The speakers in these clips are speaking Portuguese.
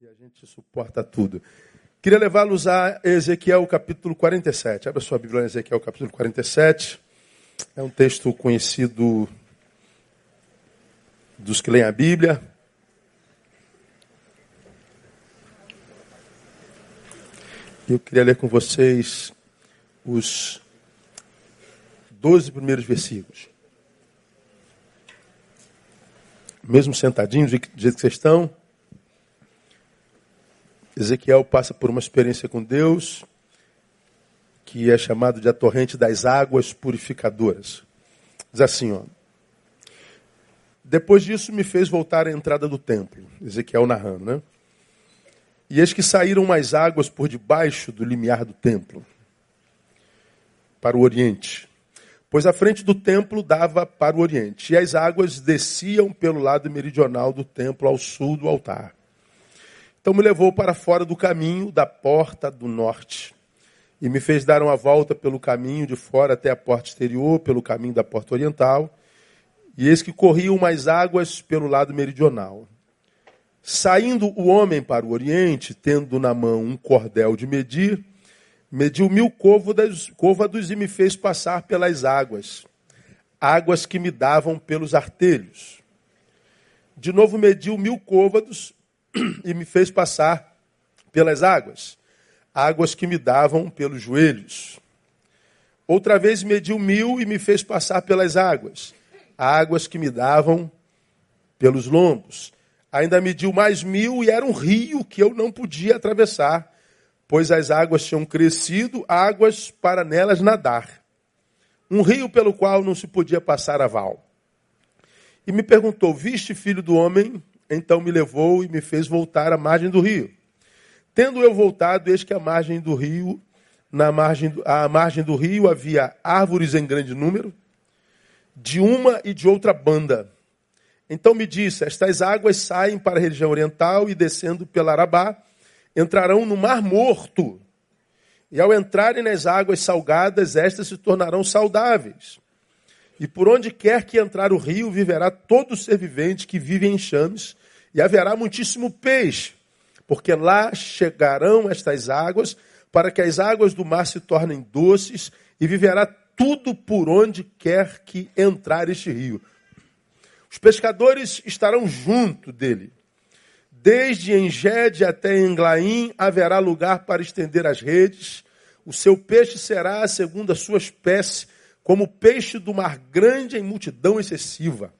e a gente suporta tudo. Queria levá-los a Ezequiel capítulo 47. Abra sua Bíblia em Ezequiel capítulo 47. É um texto conhecido dos que leem a Bíblia. Eu queria ler com vocês os 12 primeiros versículos. Mesmo sentadinhos, do jeito que vocês estão, Ezequiel passa por uma experiência com Deus, que é chamado de a torrente das águas purificadoras. Diz assim, ó. Depois disso me fez voltar à entrada do templo, Ezequiel narrando, né? E eis que saíram mais águas por debaixo do limiar do templo, para o oriente. Pois a frente do templo dava para o oriente, e as águas desciam pelo lado meridional do templo ao sul do altar. Então me levou para fora do caminho da porta do norte e me fez dar uma volta pelo caminho de fora até a porta exterior, pelo caminho da porta oriental. E eis que corriam mais águas pelo lado meridional. Saindo o homem para o oriente, tendo na mão um cordel de medir, mediu mil côvados, e me fez passar pelas águas, águas que me davam pelos artelhos. De novo mediu mil côvados e me fez passar pelas águas, águas que me davam pelos joelhos. Outra vez mediu mil e me fez passar pelas águas, águas que me davam pelos lombos. Ainda mediu mais mil e era um rio que eu não podia atravessar, pois as águas tinham crescido, águas para nelas nadar. Um rio pelo qual não se podia passar a val. E me perguntou: Viste, filho do homem, então me levou e me fez voltar à margem do rio. Tendo eu voltado, eis que a margem do rio, na margem, à margem do rio havia árvores em grande número, de uma e de outra banda. Então me disse: Estas águas saem para a região oriental e descendo pela Arabá, entrarão no Mar Morto. E ao entrarem nas águas salgadas, estas se tornarão saudáveis. E por onde quer que entrar o rio, viverá todo ser vivente que vive em chames, e haverá muitíssimo peixe, porque lá chegarão estas águas, para que as águas do mar se tornem doces, e viverá tudo por onde quer que entrar este rio. Os pescadores estarão junto dele. Desde Engede até Englaim haverá lugar para estender as redes. O seu peixe será segundo a sua espécie, como peixe do mar grande em multidão excessiva.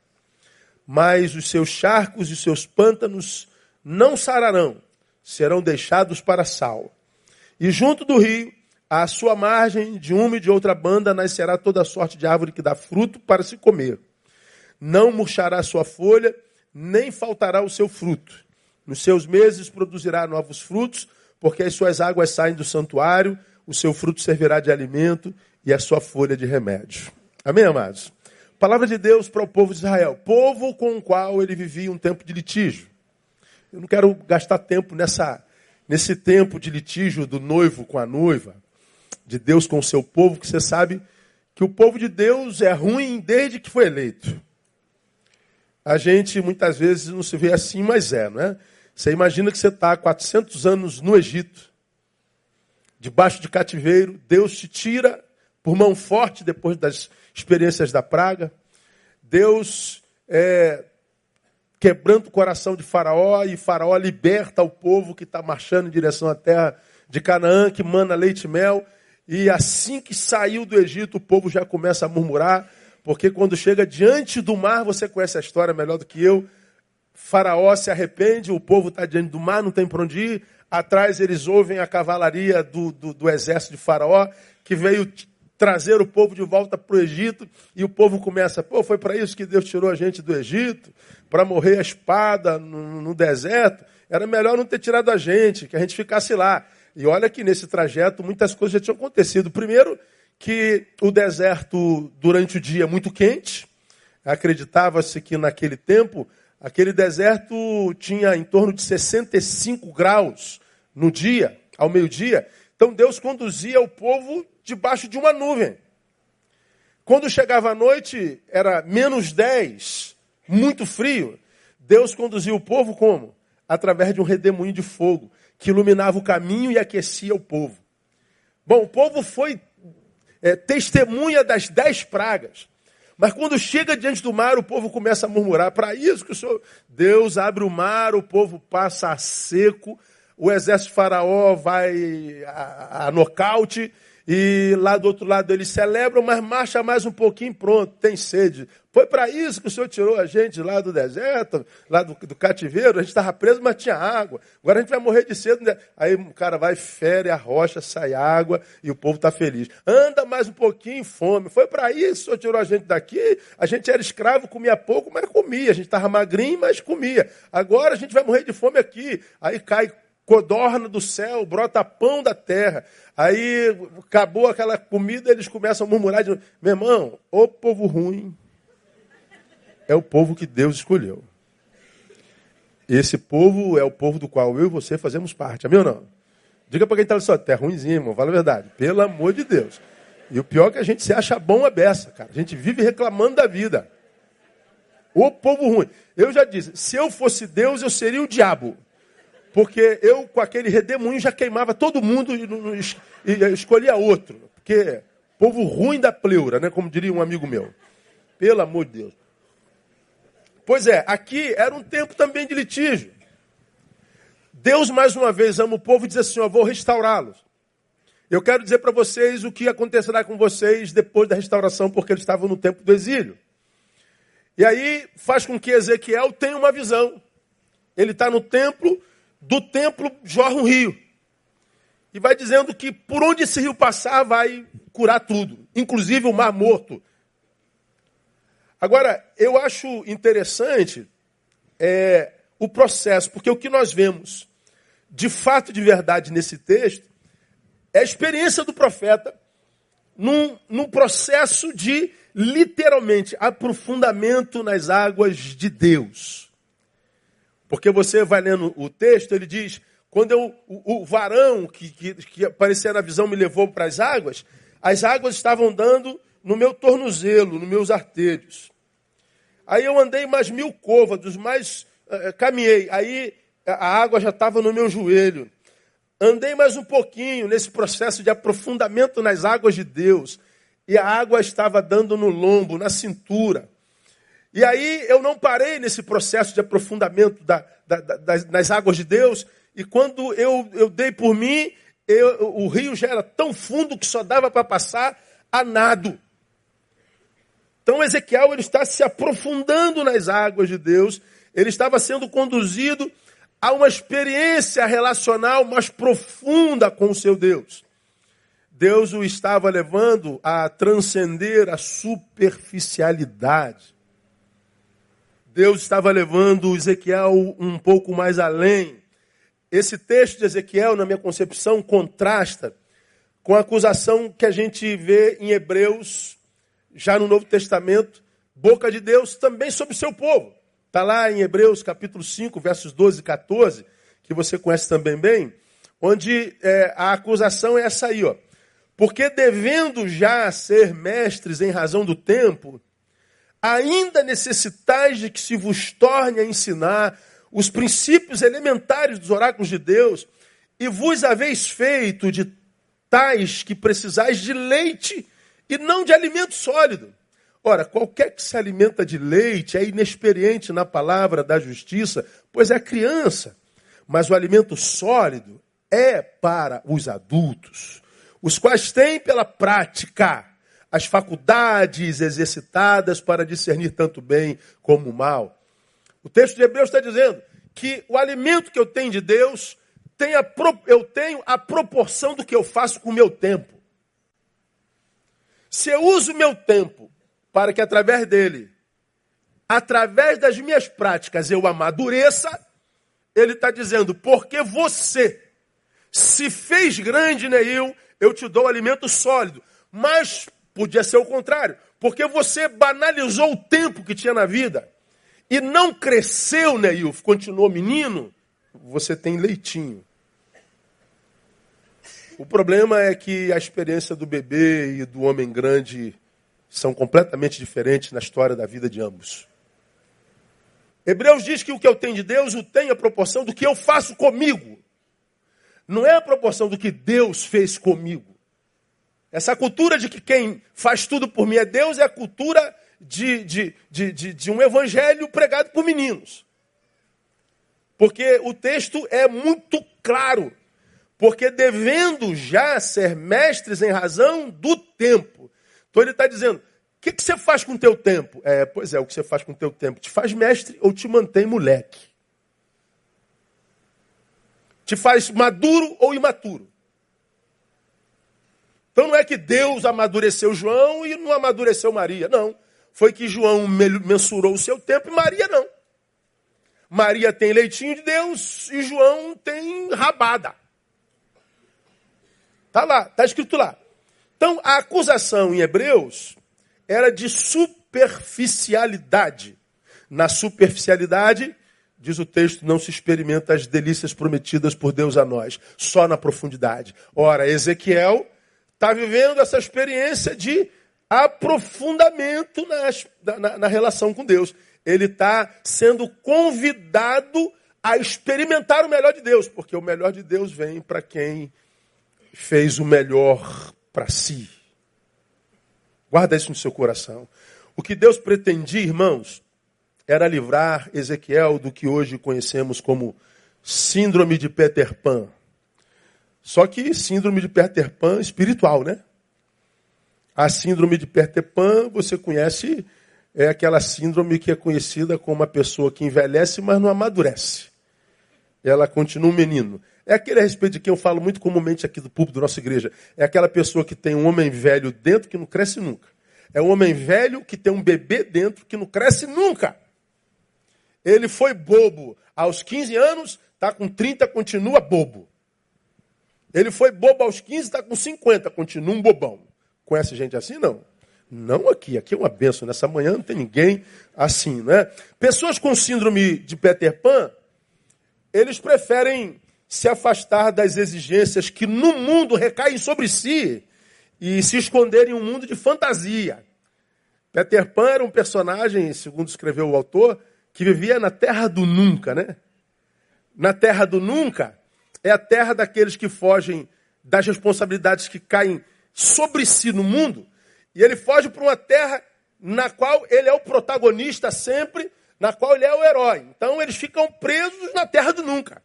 Mas os seus charcos e seus pântanos não sararão, serão deixados para sal. E junto do rio, à sua margem, de uma e de outra banda, nascerá toda sorte de árvore que dá fruto para se comer. Não murchará sua folha, nem faltará o seu fruto. Nos seus meses produzirá novos frutos, porque as suas águas saem do santuário, o seu fruto servirá de alimento e a sua folha de remédio. Amém, amados? Palavra de Deus para o povo de Israel, povo com o qual ele vivia um tempo de litígio. Eu não quero gastar tempo nessa, nesse tempo de litígio do noivo com a noiva, de Deus com o seu povo, que você sabe que o povo de Deus é ruim desde que foi eleito. A gente muitas vezes não se vê assim, mas é, não é? Você imagina que você está há 400 anos no Egito, debaixo de cativeiro, Deus te tira por mão forte depois das experiências da praga. Deus é, quebrando o coração de Faraó e Faraó liberta o povo que está marchando em direção à terra de Canaã, que mana leite e mel. E assim que saiu do Egito, o povo já começa a murmurar, porque quando chega diante do mar, você conhece a história melhor do que eu. Faraó se arrepende, o povo está diante do mar, não tem para onde ir. Atrás eles ouvem a cavalaria do, do, do exército de Faraó, que veio trazer o povo de volta para o Egito, e o povo começa, pô, foi para isso que Deus tirou a gente do Egito, para morrer a espada no, no, deserto, era melhor não ter tirado a gente, que a gente ficasse lá. E olha que nesse trajeto muitas coisas já tinham acontecido. Primeiro, que o deserto durante o dia é muito quente, acreditava-se que naquele tempo, aquele deserto tinha em torno de 65 graus no dia, ao meio-dia, então Deus conduzia o povo debaixo de uma nuvem. Quando chegava a noite, era menos 10, muito frio. Deus conduzia o povo como? através de um redemoinho de fogo que iluminava o caminho e aquecia o povo. Bom, o povo foi é, testemunha das dez pragas. Mas quando chega diante do mar, o povo começa a murmurar. Para isso que o Senhor, Deus abre o mar, o povo passa a seco, o exército faraó vai a, a nocaute, e lá do outro lado eles celebram, mas marcha mais um pouquinho, pronto, tem sede. Foi para isso que o Senhor tirou a gente lá do deserto, lá do, do cativeiro, a gente estava preso, mas tinha água. Agora a gente vai morrer de sede. Né? Aí o cara vai, fere a rocha, sai água e o povo está feliz. Anda mais um pouquinho, fome. Foi para isso que o Senhor tirou a gente daqui. A gente era escravo, comia pouco, mas comia. A gente estava magrinho, mas comia. Agora a gente vai morrer de fome aqui. Aí cai codorna do céu, brota pão da terra. Aí acabou aquela comida, eles começam a murmurar de Meu irmão, o povo ruim é o povo que Deus escolheu. Esse povo é o povo do qual eu e você fazemos parte. Amém ou não? Diga para quem está só, é ruimzinho, irmão, fala a verdade. Pelo amor de Deus. E o pior é que a gente se acha bom a beça, cara. A gente vive reclamando da vida. O povo ruim. Eu já disse, se eu fosse Deus, eu seria o diabo. Porque eu, com aquele redemoinho, já queimava todo mundo e, e, escolhia outro. Porque povo ruim da pleura, né? Como diria um amigo meu. Pelo amor de Deus. Pois é, aqui era um tempo também de litígio. Deus, mais uma vez, ama o povo e diz assim: Eu vou restaurá-los. Eu quero dizer para vocês o que acontecerá com vocês depois da restauração, porque eles estavam no tempo do exílio. E aí faz com que Ezequiel tenha uma visão. Ele está no templo, do templo jorra um rio. E vai dizendo que por onde esse rio passar vai curar tudo, inclusive o mar morto. Agora, eu acho interessante é, o processo, porque o que nós vemos de fato de verdade nesse texto é a experiência do profeta num, num processo de literalmente aprofundamento nas águas de Deus. Porque você vai lendo o texto, ele diz: quando eu, o, o varão que, que, que aparecia na visão me levou para as águas, as águas estavam dando no meu tornozelo, nos meus artérios. Aí eu andei mais mil côvados, mais uh, caminhei. Aí a água já estava no meu joelho. Andei mais um pouquinho nesse processo de aprofundamento nas águas de Deus. E a água estava dando no lombo, na cintura. E aí eu não parei nesse processo de aprofundamento da, da, das, das, águas de Deus. E quando eu, eu dei por mim, eu, o rio já era tão fundo que só dava para passar a nado. Então Ezequiel ele está se aprofundando nas águas de Deus. Ele estava sendo conduzido a uma experiência relacional mais profunda com o seu Deus. Deus o estava levando a transcender a superficialidade. Deus estava levando Ezequiel um pouco mais além. Esse texto de Ezequiel, na minha concepção, contrasta com a acusação que a gente vê em Hebreus, já no Novo Testamento, boca de Deus também sobre o seu povo. Está lá em Hebreus capítulo 5, versos 12 e 14, que você conhece também bem, onde é, a acusação é essa aí, ó. Porque devendo já ser mestres em razão do tempo, ainda necessitais de que se vos torne a ensinar os princípios elementares dos oráculos de Deus, e vos haveis feito de tais que precisais de leite e não de alimento sólido. Ora, qualquer que se alimenta de leite é inexperiente na palavra da justiça, pois é criança. Mas o alimento sólido é para os adultos, os quais têm pela prática as faculdades exercitadas para discernir tanto bem como mal. O texto de Hebreus está dizendo que o alimento que eu tenho de Deus, tem a, eu tenho a proporção do que eu faço com o meu tempo. Se eu uso o meu tempo para que através dele, através das minhas práticas, eu amadureça, ele está dizendo, porque você se fez grande, Neil, eu te dou alimento sólido. Mas Podia ser o contrário, porque você banalizou o tempo que tinha na vida e não cresceu, Neil, continuou menino, você tem leitinho. O problema é que a experiência do bebê e do homem grande são completamente diferentes na história da vida de ambos. Hebreus diz que o que eu tenho de Deus, o tenho a proporção do que eu faço comigo. Não é a proporção do que Deus fez comigo. Essa cultura de que quem faz tudo por mim é Deus é a cultura de, de, de, de, de um evangelho pregado por meninos. Porque o texto é muito claro. Porque devendo já ser mestres em razão do tempo. Então ele está dizendo: o que, que, você faz com o teu tempo? É, pois é, o que você faz com o teu tempo? Te faz mestre ou te mantém moleque? Te faz maduro ou imaturo? Então não é que Deus amadureceu João e não amadureceu Maria. Não. Foi que João mensurou o seu tempo e Maria não. Maria tem leitinho de Deus e João tem rabada. Está lá, está escrito lá. Então a acusação em Hebreus era de superficialidade. Na superficialidade, diz o texto, não se experimenta as delícias prometidas por Deus a nós, só na profundidade. Ora, Ezequiel está vivendo essa experiência de aprofundamento nas, na, na relação com Deus. Ele está sendo convidado a experimentar o melhor de Deus, porque o melhor de Deus vem para quem fez o melhor para si. Guarda isso no seu coração. O que Deus pretendia, irmãos, era livrar Ezequiel do que hoje conhecemos como síndrome de Peter Pan. Só que síndrome de Peter Pan espiritual, né? A síndrome de Peter Pan, você conhece, é aquela síndrome que é conhecida como uma pessoa que envelhece, mas não amadurece. Ela continua um menino. É aquele a respeito de quem eu falo muito comumente aqui do público da nossa igreja. É aquela pessoa que tem um homem velho dentro que não cresce nunca. É um homem velho que tem um bebê dentro que não cresce nunca. Ele foi bobo aos 15 anos, está com 30, continua bobo. Ele foi bobo aos 15, está com 50, continua um bobão. Conhece gente assim? Não. Não aqui. Aqui é uma benção. Nessa manhã não tem ninguém assim, né? Pessoas com síndrome de Peter Pan, eles preferem se afastar das exigências que no mundo recaem sobre si e se esconderem em um mundo de fantasia. Peter Pan era um personagem, segundo escreveu o autor, que vivia na terra do nunca, né? Na terra do nunca, é a terra daqueles que fogem das responsabilidades que caem sobre si no mundo. E ele foge para uma terra na qual ele é o protagonista sempre, na qual ele é o herói. Então eles ficam presos na terra do nunca.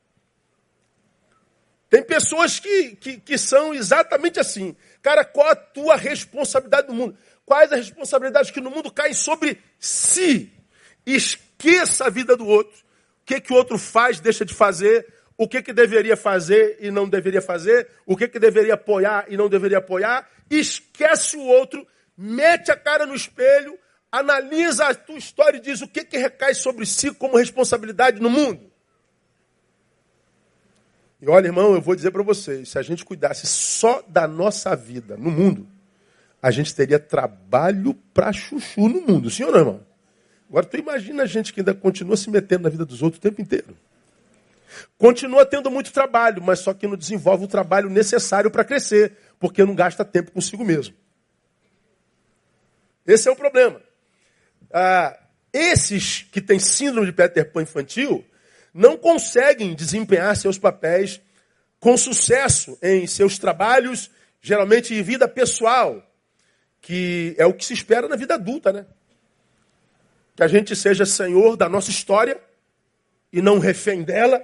Tem pessoas que, que, que são exatamente assim. Cara, qual a tua responsabilidade no mundo? Quais as responsabilidades que no mundo caem sobre si? Esqueça a vida do outro. O que, que o outro faz, deixa de fazer o que, que deveria fazer e não deveria fazer, o que, que deveria apoiar e não deveria apoiar, esquece o outro, mete a cara no espelho, analisa a tua história e diz o que, que recai sobre si como responsabilidade no mundo. E olha, irmão, eu vou dizer para vocês: se a gente cuidasse só da nossa vida no mundo, a gente teria trabalho para chuchu no mundo, não, irmão? Agora, tu imagina a gente que ainda continua se metendo na vida dos outros o tempo inteiro. Continua tendo muito trabalho, mas só que não desenvolve o trabalho necessário para crescer, porque não gasta tempo consigo mesmo. Esse é o problema. Ah, esses que têm síndrome de Peter Pan infantil não conseguem desempenhar seus papéis com sucesso em seus trabalhos, geralmente em vida pessoal, que é o que se espera na vida adulta, né? Que a gente seja senhor da nossa história e não refém dela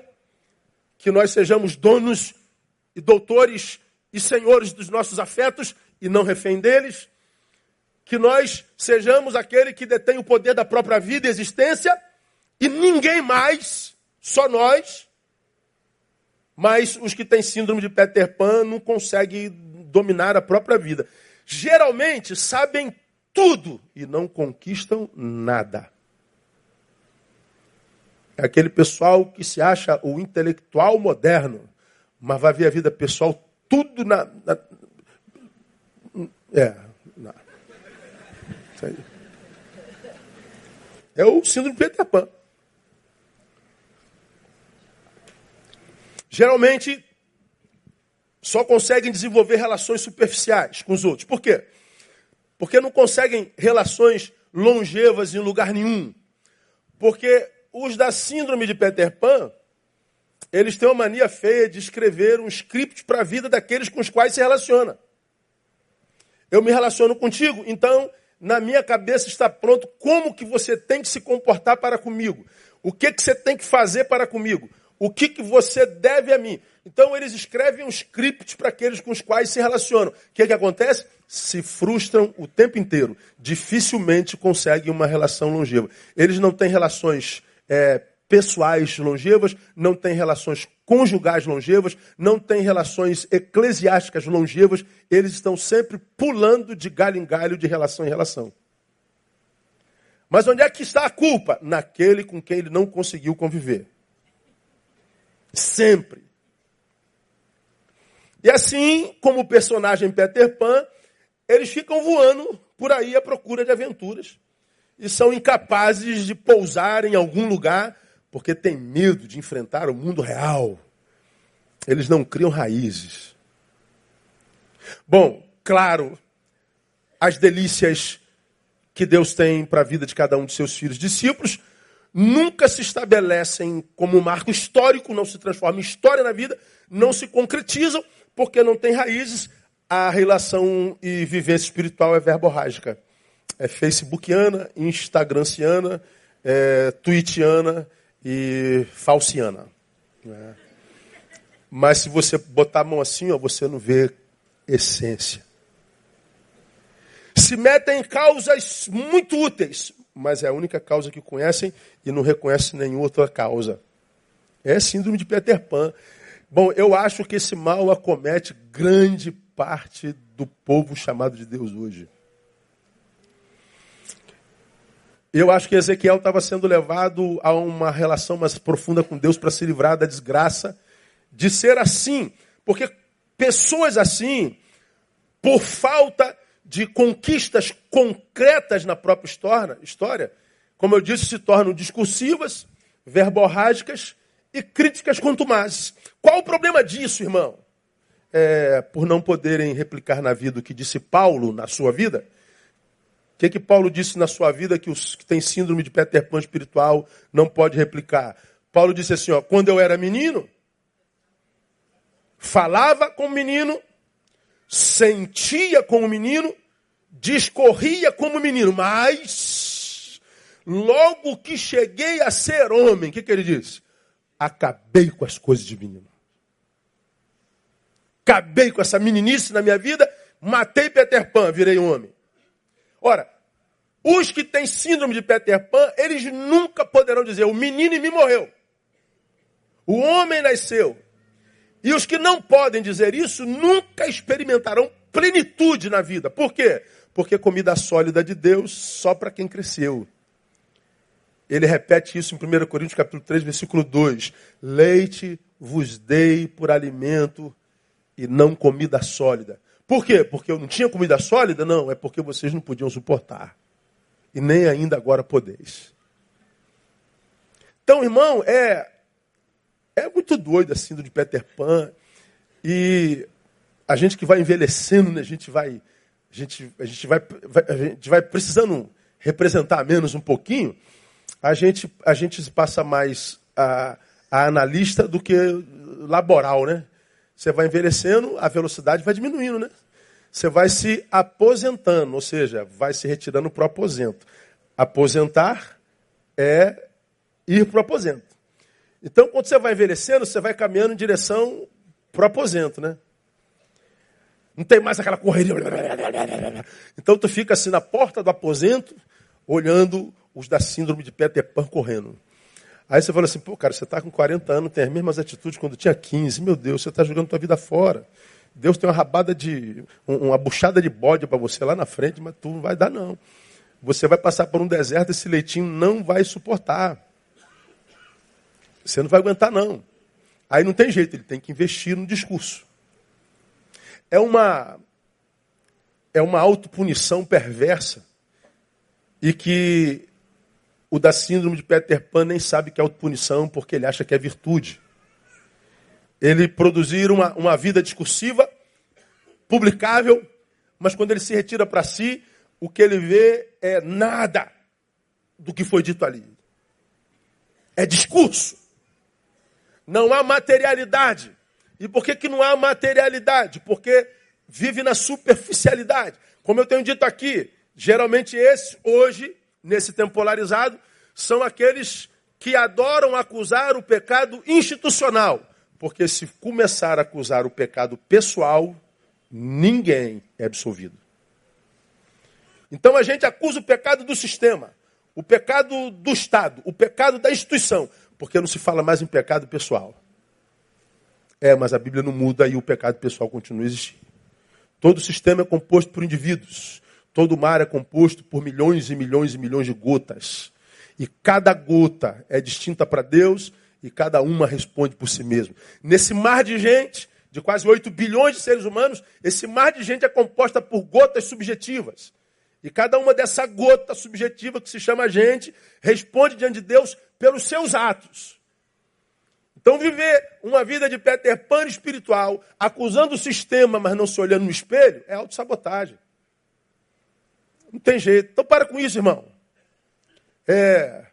que nós sejamos donos e doutores e senhores dos nossos afetos e não refém deles, que nós sejamos aquele que detém o poder da própria vida e existência e ninguém mais, só nós. Mas os que têm síndrome de Peter Pan não conseguem dominar a própria vida. Geralmente sabem tudo e não conquistam nada. É aquele pessoal que se acha o intelectual moderno, mas vai ver a vida pessoal tudo na. na é. Na, é o síndrome Peter Pan. Geralmente, só conseguem desenvolver relações superficiais com os outros. Por quê? Porque não conseguem relações longevas em lugar nenhum. Porque os da síndrome de Peter Pan, eles têm uma mania feia de escrever um script para a vida daqueles com os quais se relaciona. Eu me relaciono contigo, então na minha cabeça está pronto como que você tem que se comportar para comigo. O que, que você tem que fazer para comigo? O que, que você deve a mim? Então eles escrevem um script para aqueles com os quais se relacionam. O que, que acontece? Se frustram o tempo inteiro. Dificilmente conseguem uma relação longeva. Eles não têm relações é, pessoais longevas, não têm relações conjugais longevas, não têm relações eclesiásticas longevas. Eles estão sempre pulando de galho em galho, de relação em relação. Mas onde é que está a culpa? Naquele com quem ele não conseguiu conviver. Sempre. E assim, como o personagem Peter Pan, eles ficam voando por aí à procura de aventuras. E são incapazes de pousar em algum lugar, porque têm medo de enfrentar o mundo real. Eles não criam raízes. Bom, claro, as delícias que Deus tem para a vida de cada um de seus filhos discípulos nunca se estabelecem como marco histórico, não se transformam em história na vida, não se concretizam, porque não tem raízes. A relação e vivência espiritual é verborrágica. É facebookiana, instagranciana, é twittiana e falciana. Né? Mas se você botar a mão assim, ó, você não vê essência. Se metem em causas muito úteis, mas é a única causa que conhecem e não reconhecem nenhuma outra causa. É síndrome de Peter Pan. Bom, eu acho que esse mal acomete grande parte do povo chamado de Deus hoje. Eu acho que Ezequiel estava sendo levado a uma relação mais profunda com Deus para se livrar da desgraça de ser assim. Porque pessoas assim, por falta de conquistas concretas na própria história, como eu disse, se tornam discursivas, verborrágicas e críticas contumazes. Qual o problema disso, irmão? É, por não poderem replicar na vida o que disse Paulo na sua vida. O que, que Paulo disse na sua vida que os que têm síndrome de Peter Pan espiritual não pode replicar? Paulo disse assim: ó, quando eu era menino, falava como menino, sentia como menino, discorria como menino, mas logo que cheguei a ser homem, o que, que ele disse? acabei com as coisas de menino. Acabei com essa meninice na minha vida, matei Peter Pan, virei homem. Ora, os que têm síndrome de Peter Pan, eles nunca poderão dizer: o menino em mim morreu. O homem nasceu. E os que não podem dizer isso nunca experimentarão plenitude na vida. Por quê? Porque comida sólida de Deus só para quem cresceu. Ele repete isso em 1 Coríntios capítulo 3, versículo 2. Leite vos dei por alimento e não comida sólida. Por quê? Porque eu não tinha comida sólida? Não, é porque vocês não podiam suportar. E nem ainda agora podeis. Então, irmão, é, é muito doido assim do de Peter Pan. E a gente que vai envelhecendo, né, a gente vai, a gente, a gente vai, a gente vai precisando representar menos um pouquinho a gente, a gente passa mais a, a analista do que laboral, né? Você vai envelhecendo, a velocidade vai diminuindo, né? Você vai se aposentando, ou seja, vai se retirando para o aposento. Aposentar é ir para o aposento. Então, quando você vai envelhecendo, você vai caminhando em direção para o aposento, né? Não tem mais aquela correria. Então, tu fica assim na porta do aposento, olhando os da síndrome de Peter Pan correndo. Aí você fala assim, pô, cara, você está com 40 anos, tem as mesmas atitudes quando tinha 15. Meu Deus, você está jogando tua vida fora. Deus tem uma rabada de. uma buchada de bode para você lá na frente, mas tu não vai dar, não. Você vai passar por um deserto, esse leitinho não vai suportar. Você não vai aguentar, não. Aí não tem jeito, ele tem que investir no discurso. É uma. É uma autopunição perversa e que o da síndrome de Peter Pan nem sabe que é autopunição porque ele acha que é virtude. Ele produzir uma, uma vida discursiva, publicável, mas quando ele se retira para si, o que ele vê é nada do que foi dito ali. É discurso. Não há materialidade. E por que, que não há materialidade? Porque vive na superficialidade. Como eu tenho dito aqui, geralmente esses, hoje, nesse tempo polarizado, são aqueles que adoram acusar o pecado institucional. Porque se começar a acusar o pecado pessoal, ninguém é absolvido. Então a gente acusa o pecado do sistema, o pecado do Estado, o pecado da instituição, porque não se fala mais em pecado pessoal. É, mas a Bíblia não muda e o pecado pessoal continua a existir. Todo sistema é composto por indivíduos. Todo mar é composto por milhões e milhões e milhões de gotas. E cada gota é distinta para Deus e cada uma responde por si mesmo. Nesse mar de gente, de quase 8 bilhões de seres humanos, esse mar de gente é composta por gotas subjetivas. E cada uma dessa gota subjetiva que se chama gente responde diante de Deus pelos seus atos. Então, viver uma vida de Peter Pan espiritual, acusando o sistema, mas não se olhando no espelho, é autossabotagem. Não tem jeito. Então, para com isso, irmão. É,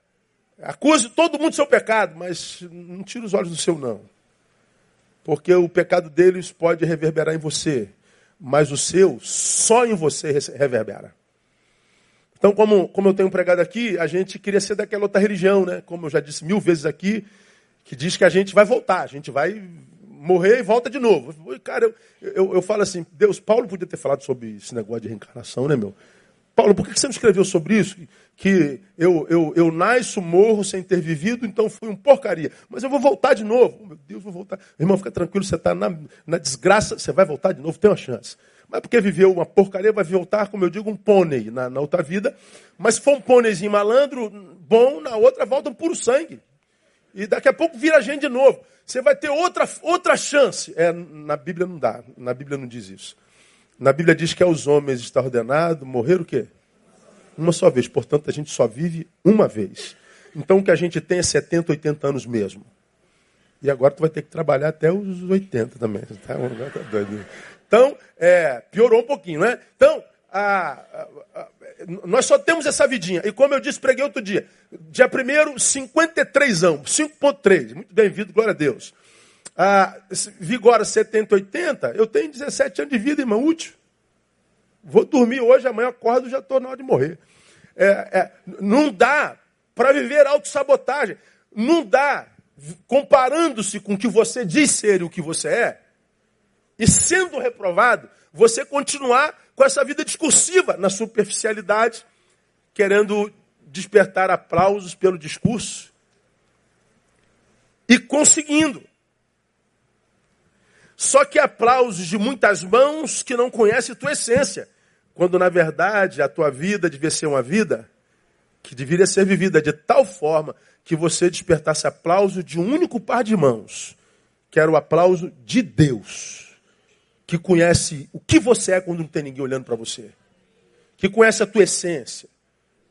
acuse todo mundo do seu pecado, mas não tire os olhos do seu, não. Porque o pecado deles pode reverberar em você, mas o seu só em você reverbera. Então, como, como eu tenho pregado aqui, a gente queria ser daquela outra religião, né? Como eu já disse mil vezes aqui, que diz que a gente vai voltar, a gente vai morrer e volta de novo. Cara, eu, eu, eu falo assim, Deus, Paulo podia ter falado sobre esse negócio de reencarnação, né, meu? Paulo, por que você não escreveu sobre isso? Que eu, eu, eu nasço, morro sem ter vivido, então fui um porcaria. Mas eu vou voltar de novo. Oh, meu Deus, vou voltar. Irmão, fica tranquilo, você está na, na desgraça, você vai voltar de novo, tem uma chance. Mas porque viveu uma porcaria, vai voltar, como eu digo, um pônei na, na outra vida. Mas se for um pôneizinho malandro, bom, na outra volta um puro sangue. E daqui a pouco vira gente de novo. Você vai ter outra, outra chance. É, na Bíblia não dá, na Bíblia não diz isso. Na Bíblia diz que aos homens está ordenado morrer o quê? Uma só vez. Portanto, a gente só vive uma vez. Então, o que a gente tem é 70, 80 anos mesmo. E agora tu vai ter que trabalhar até os 80 também. Tá, tá doido. Então, é, piorou um pouquinho, né? Então, a, a, a, nós só temos essa vidinha. E como eu disse, preguei outro dia. Dia 1 53 anos, 5.3. Muito bem-vindo, glória a Deus ah, vigora 70, 80, eu tenho 17 anos de vida, irmão, útil. Vou dormir hoje, amanhã acordo, já estou na hora de morrer. É, é, não dá para viver autossabotagem. Não dá, comparando-se com o que você diz ser e o que você é, e sendo reprovado, você continuar com essa vida discursiva na superficialidade, querendo despertar aplausos pelo discurso e conseguindo. Só que aplausos de muitas mãos que não conhecem tua essência. Quando na verdade a tua vida devia ser uma vida que deveria ser vivida de tal forma que você despertasse aplauso de um único par de mãos, que era o aplauso de Deus, que conhece o que você é quando não tem ninguém olhando para você, que conhece a tua essência,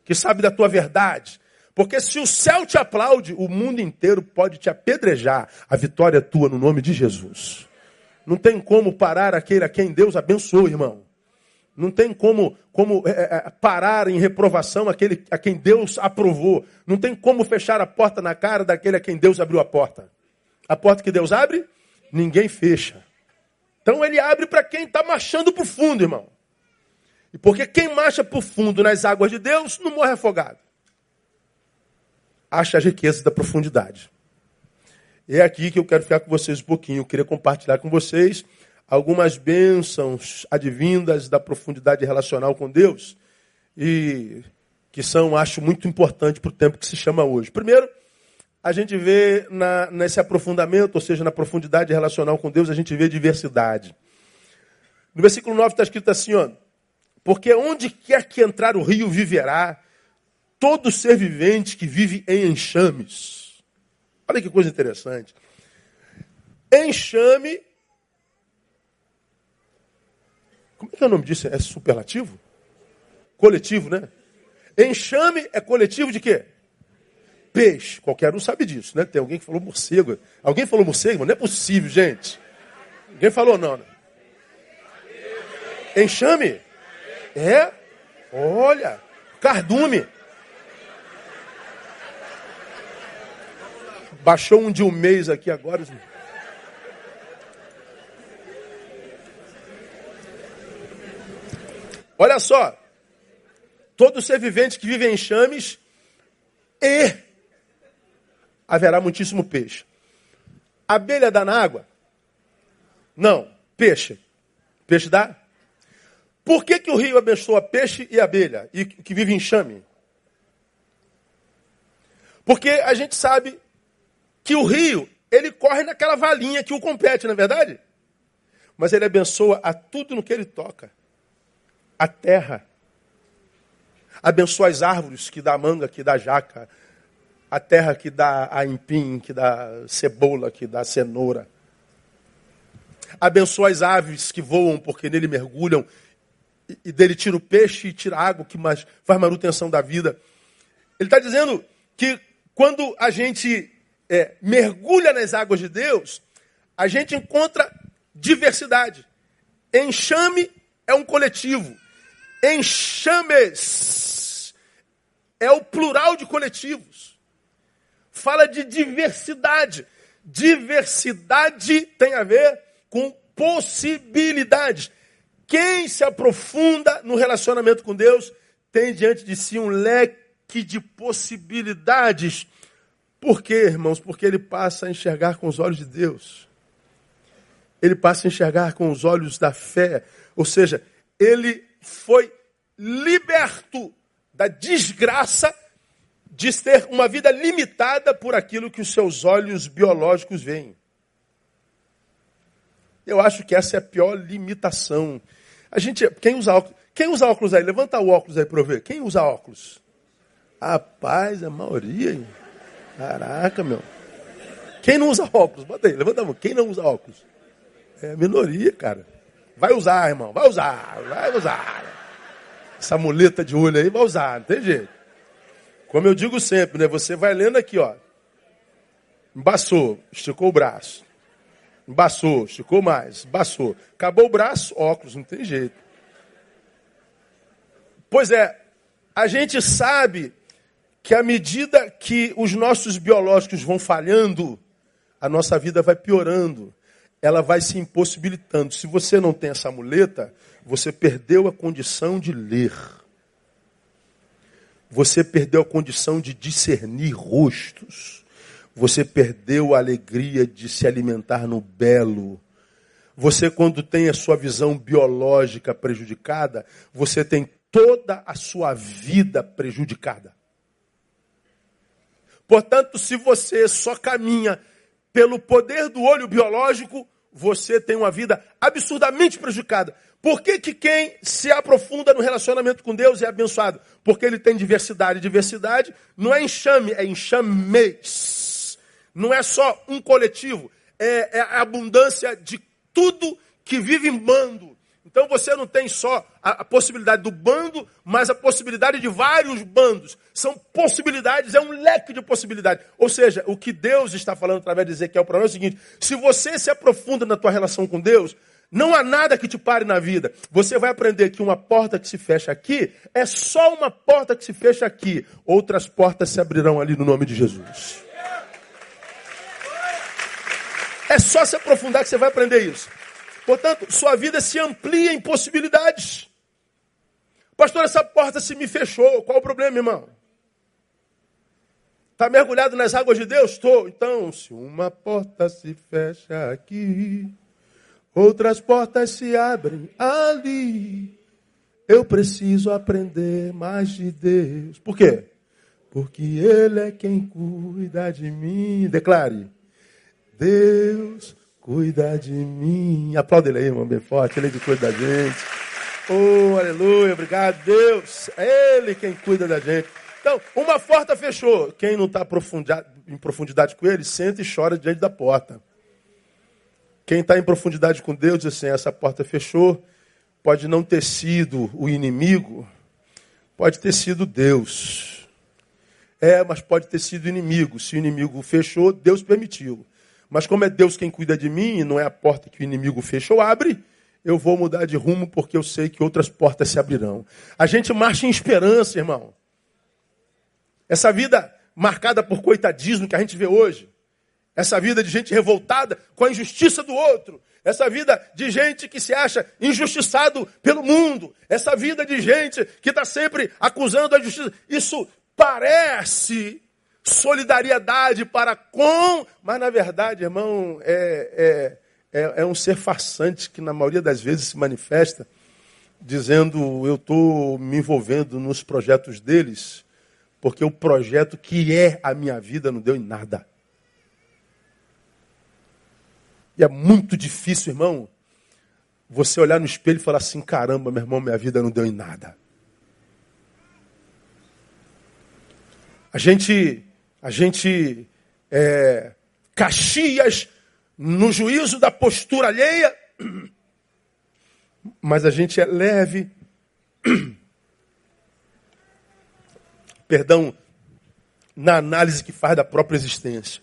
que sabe da tua verdade. Porque se o céu te aplaude, o mundo inteiro pode te apedrejar. A vitória é tua no nome de Jesus. Não tem como parar aquele a quem Deus abençoou, irmão. Não tem como, como é, é, é, parar em reprovação aquele a quem Deus aprovou. Não tem como fechar a porta na cara daquele a quem Deus abriu a porta. A porta que Deus abre, ninguém fecha. Então ele abre para quem está marchando para o fundo, irmão. E porque quem marcha para o fundo nas águas de Deus não morre afogado. Acha as riquezas da profundidade. É aqui que eu quero ficar com vocês um pouquinho. Eu queria compartilhar com vocês algumas bênçãos advindas da profundidade relacional com Deus e que são, acho, muito importantes para o tempo que se chama hoje. Primeiro, a gente vê na, nesse aprofundamento, ou seja, na profundidade relacional com Deus, a gente vê diversidade. No versículo 9 está escrito assim, ó, porque onde quer que entrar o rio viverá, todo ser vivente que vive em enxames. Olha que coisa interessante. Enxame. Como é que é o nome disso? É superlativo? Coletivo, né? Enxame é coletivo de quê? Peixe. Qualquer um sabe disso, né? Tem alguém que falou morcego. Alguém falou morcego? Não é possível, gente. Ninguém falou não. Né? Enxame? É? Olha. Cardume. Baixou um de um mês aqui agora. Olha só. Todo ser vivente que vive em chames e haverá muitíssimo peixe. Abelha dá na água? Não. Peixe. Peixe dá? Por que, que o rio abençoa peixe e abelha, e que vive em chame? Porque a gente sabe que o rio, ele corre naquela valinha que o compete, não é verdade? Mas ele abençoa a tudo no que ele toca. A terra. Abençoa as árvores que dá manga, que dá jaca. A terra que dá empim, que dá cebola, que dá cenoura. Abençoa as aves que voam porque nele mergulham e dele tira o peixe e tira a água que faz manutenção da vida. Ele está dizendo que quando a gente é, mergulha nas águas de Deus, a gente encontra diversidade. Enxame é um coletivo. Enxames é o plural de coletivos. Fala de diversidade. Diversidade tem a ver com possibilidades. Quem se aprofunda no relacionamento com Deus tem diante de si um leque de possibilidades. Por quê, irmãos? Porque ele passa a enxergar com os olhos de Deus. Ele passa a enxergar com os olhos da fé. Ou seja, ele foi liberto da desgraça de ter uma vida limitada por aquilo que os seus olhos biológicos veem. Eu acho que essa é a pior limitação. A gente, quem usa óculos, quem usa óculos aí? Levanta o óculos aí para eu ver. Quem usa óculos? Rapaz, a maioria. Caraca, meu. Quem não usa óculos? Bota aí, levanta a mão. Quem não usa óculos? É a minoria, cara. Vai usar, irmão. Vai usar. Vai usar. Essa muleta de olho aí vai usar, não tem jeito. Como eu digo sempre, né? Você vai lendo aqui, ó. Embaçou, esticou o braço. Embaçou, esticou mais, embaçou. Acabou o braço, óculos, não tem jeito. Pois é, a gente sabe que à medida que os nossos biológicos vão falhando, a nossa vida vai piorando. Ela vai se impossibilitando. Se você não tem essa muleta, você perdeu a condição de ler. Você perdeu a condição de discernir rostos. Você perdeu a alegria de se alimentar no belo. Você, quando tem a sua visão biológica prejudicada, você tem toda a sua vida prejudicada. Portanto, se você só caminha pelo poder do olho biológico, você tem uma vida absurdamente prejudicada. Por que, que quem se aprofunda no relacionamento com Deus é abençoado? Porque ele tem diversidade. Diversidade não é enxame, é enxamês não é só um coletivo, é, é a abundância de tudo que vive em bando. Então você não tem só a, a, possibilidade do bando, mas a possibilidade de vários bandos. São possibilidades, é um leque de possibilidades. Ou seja, o que Deus está falando através de Ezequiel para nós é o seguinte: se você se aprofunda na tua relação com Deus, não há nada que te pare na vida. Você vai aprender que uma porta que se fecha aqui é só uma porta que se fecha aqui. Outras portas se abrirão ali no nome de Jesus. É só se aprofundar que você vai aprender isso. Portanto, sua vida se amplia em possibilidades. Pastor, essa porta se me fechou. Qual o problema, irmão? Está mergulhado nas águas de Deus? Estou. Então, se uma porta se fecha aqui, outras portas se abrem ali. Eu preciso aprender mais de Deus. Por quê? Porque Ele é quem cuida de mim. Declare. Deus cuida de mim. Aplauda ele aí, irmão, bem forte. Ele é cuida da gente. Oh, aleluia, obrigado, Deus. É Ele quem cuida da gente. Então, uma porta fechou. Quem não está em profundidade com Ele, senta e chora diante da porta. Quem está em profundidade com Deus diz assim: essa porta fechou. Pode não ter sido o inimigo, pode ter sido Deus. É, mas pode ter sido inimigo. Se o inimigo fechou, Deus permitiu. Mas como é Deus quem cuida de mim e não é a porta que o inimigo fecha ou abre, eu vou mudar de rumo porque eu sei que outras portas se abrirão. A gente marcha em esperança, irmão. Essa vida marcada por coitadismo que a gente vê hoje, Essa vida de gente revoltada com a injustiça do outro. Essa vida de gente que se acha injustiçado pelo mundo. Essa vida de gente que está sempre acusando a justiça. Isso parece solidariedade para com, mas na verdade, irmão, é, é, é, é um ser farsante que na maioria das vezes se manifesta dizendo eu estou me envolvendo nos projetos deles, porque o projeto que é a minha vida não deu em nada. E é muito difícil, irmão, você olhar no espelho e falar assim: caramba, meu irmão, minha vida não deu em nada. A gente, a gente é, Caxias no juízo da postura alheia, mas a gente é leve, perdão, na análise que faz da própria existência.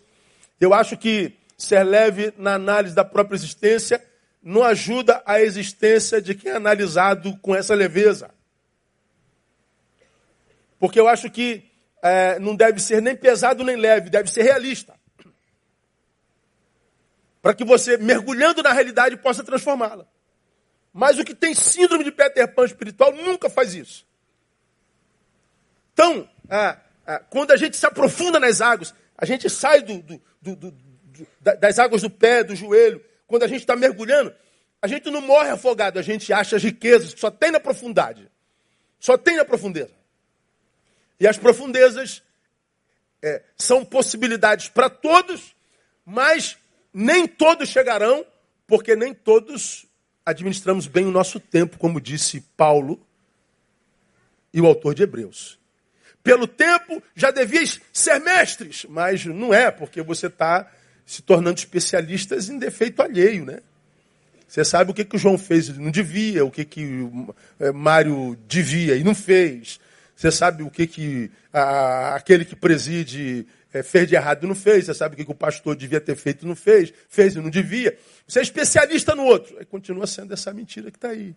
Eu acho que ser leve na análise da própria existência não ajuda a existência de quem é analisado com essa leveza. Porque eu acho que é, não deve ser nem pesado nem leve, deve ser realista. Para que você, mergulhando na realidade, possa transformá-la. Mas o que tem síndrome de Peter Pan espiritual nunca faz isso. Então, é, é, quando a gente se aprofunda nas águas, a gente sai do, do, do, das águas do pé, do joelho, quando a gente está mergulhando, a gente não morre afogado, a gente acha as riquezas que só tem na profundidade. Só tem na profundeza. E as profundezas é, são possibilidades para todos, mas nem todos chegarão, porque nem todos administramos bem o nosso tempo, como disse Paulo e o autor de Hebreus. Pelo tempo já devias ser mestres, mas não é, porque você está se tornando especialistas em defeito alheio, né? Você sabe o que, que o João fez e não devia, o que, que o é, Mário devia e não fez. Você sabe o que, que a, aquele que preside é, fez de errado e não fez. Você sabe o que, que o pastor devia ter feito e não fez. Fez e não devia. Você é especialista no outro. Aí continua sendo essa mentira que está aí.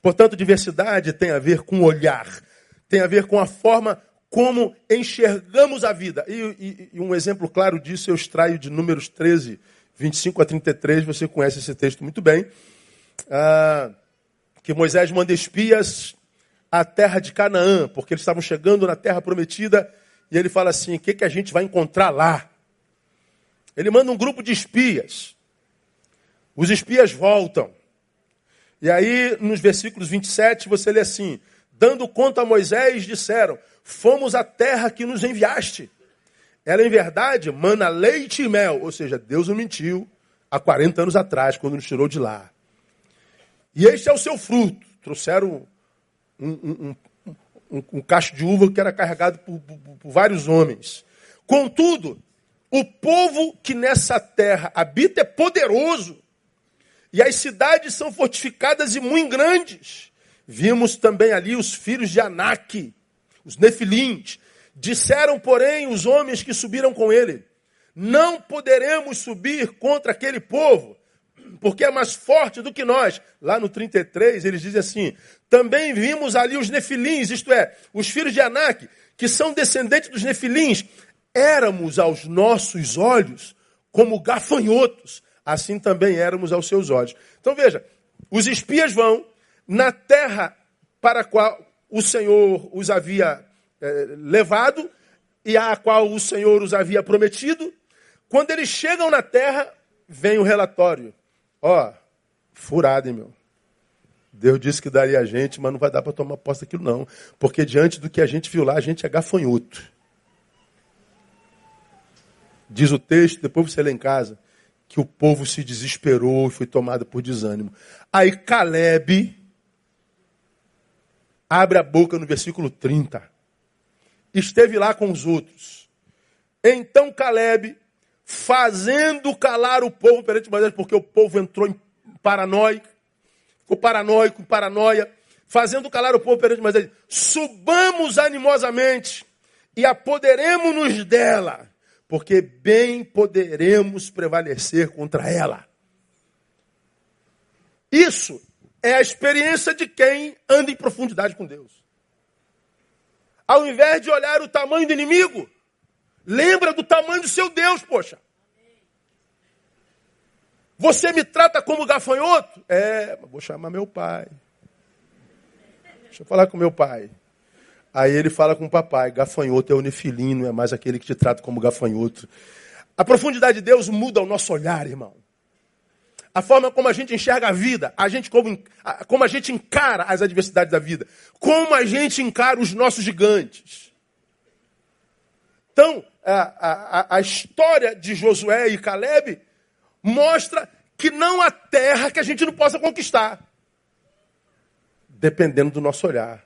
Portanto, diversidade tem a ver com olhar, tem a ver com a forma como enxergamos a vida. E, e, e, um exemplo claro disso eu extraio de Números 13, 25 a 33, você conhece esse texto muito bem. Ah, que Moisés manda espias à terra de Canaã, porque eles estavam chegando na terra prometida, e ele fala assim: o que, que a gente vai encontrar lá? Ele manda um grupo de espias. Os espias voltam. E aí, nos versículos 27, você lê assim: dando conta a Moisés, disseram: fomos à terra que nos enviaste. Ela, em verdade, mana leite e mel. Ou seja, Deus não mentiu há 40 anos atrás, quando nos tirou de lá. E este é o seu fruto. Trouxeram um, um, um, um, cacho de uva que era carregado por, por, por vários homens. Contudo, o povo que nessa terra habita é poderoso. E as cidades são fortificadas e muito grandes. Vimos também ali os filhos de Anak, os nefilins. Disseram, porém, os homens que subiram com ele: Não poderemos subir contra aquele povo, porque é mais forte do que nós. Lá no 33, eles dizem assim: Também vimos ali os nefilins, isto é, os filhos de Anak, que são descendentes dos nefilins. Éramos aos nossos olhos como gafanhotos, assim também éramos aos seus olhos. Então veja, os espias vão na terra para a qual o Senhor os havia é, levado e a qual o Senhor os havia prometido. Quando eles chegam na terra, vem o relatório. Ó, furado, hein, meu? Deus disse que daria a gente, mas não vai dar para tomar posse daquilo, não. Porque diante do que a gente viu lá, a gente é gafanhoto. Diz o texto, depois você lê em casa, que o povo se desesperou e foi tomado por desânimo. Aí Caleb, abre a boca no versículo 30. Esteve lá com os outros. Então Caleb, fazendo calar o povo perante Moisés, porque o povo entrou em paranoia, ficou paranoico, paranoia, fazendo calar o povo perante Moisés, subamos animosamente e apoderemos-nos dela, porque bem poderemos prevalecer contra ela. Isso é a experiência de quem anda em profundidade com Deus. Ao invés de olhar o tamanho do inimigo, lembra do tamanho do seu Deus, poxa. Você me trata como gafanhoto? É, vou chamar meu pai. Deixa eu falar com meu pai. Aí ele fala com o papai, gafanhoto é o nefilino, não é mais aquele que te trata como gafanhoto. A profundidade de Deus muda o nosso olhar, irmão. A forma como a gente enxerga a vida, a gente como, como a gente encara as adversidades da vida, como a gente encara os nossos gigantes. Então, a, a, a história de Josué e Caleb mostra que não há terra que a gente não possa conquistar, dependendo do nosso olhar.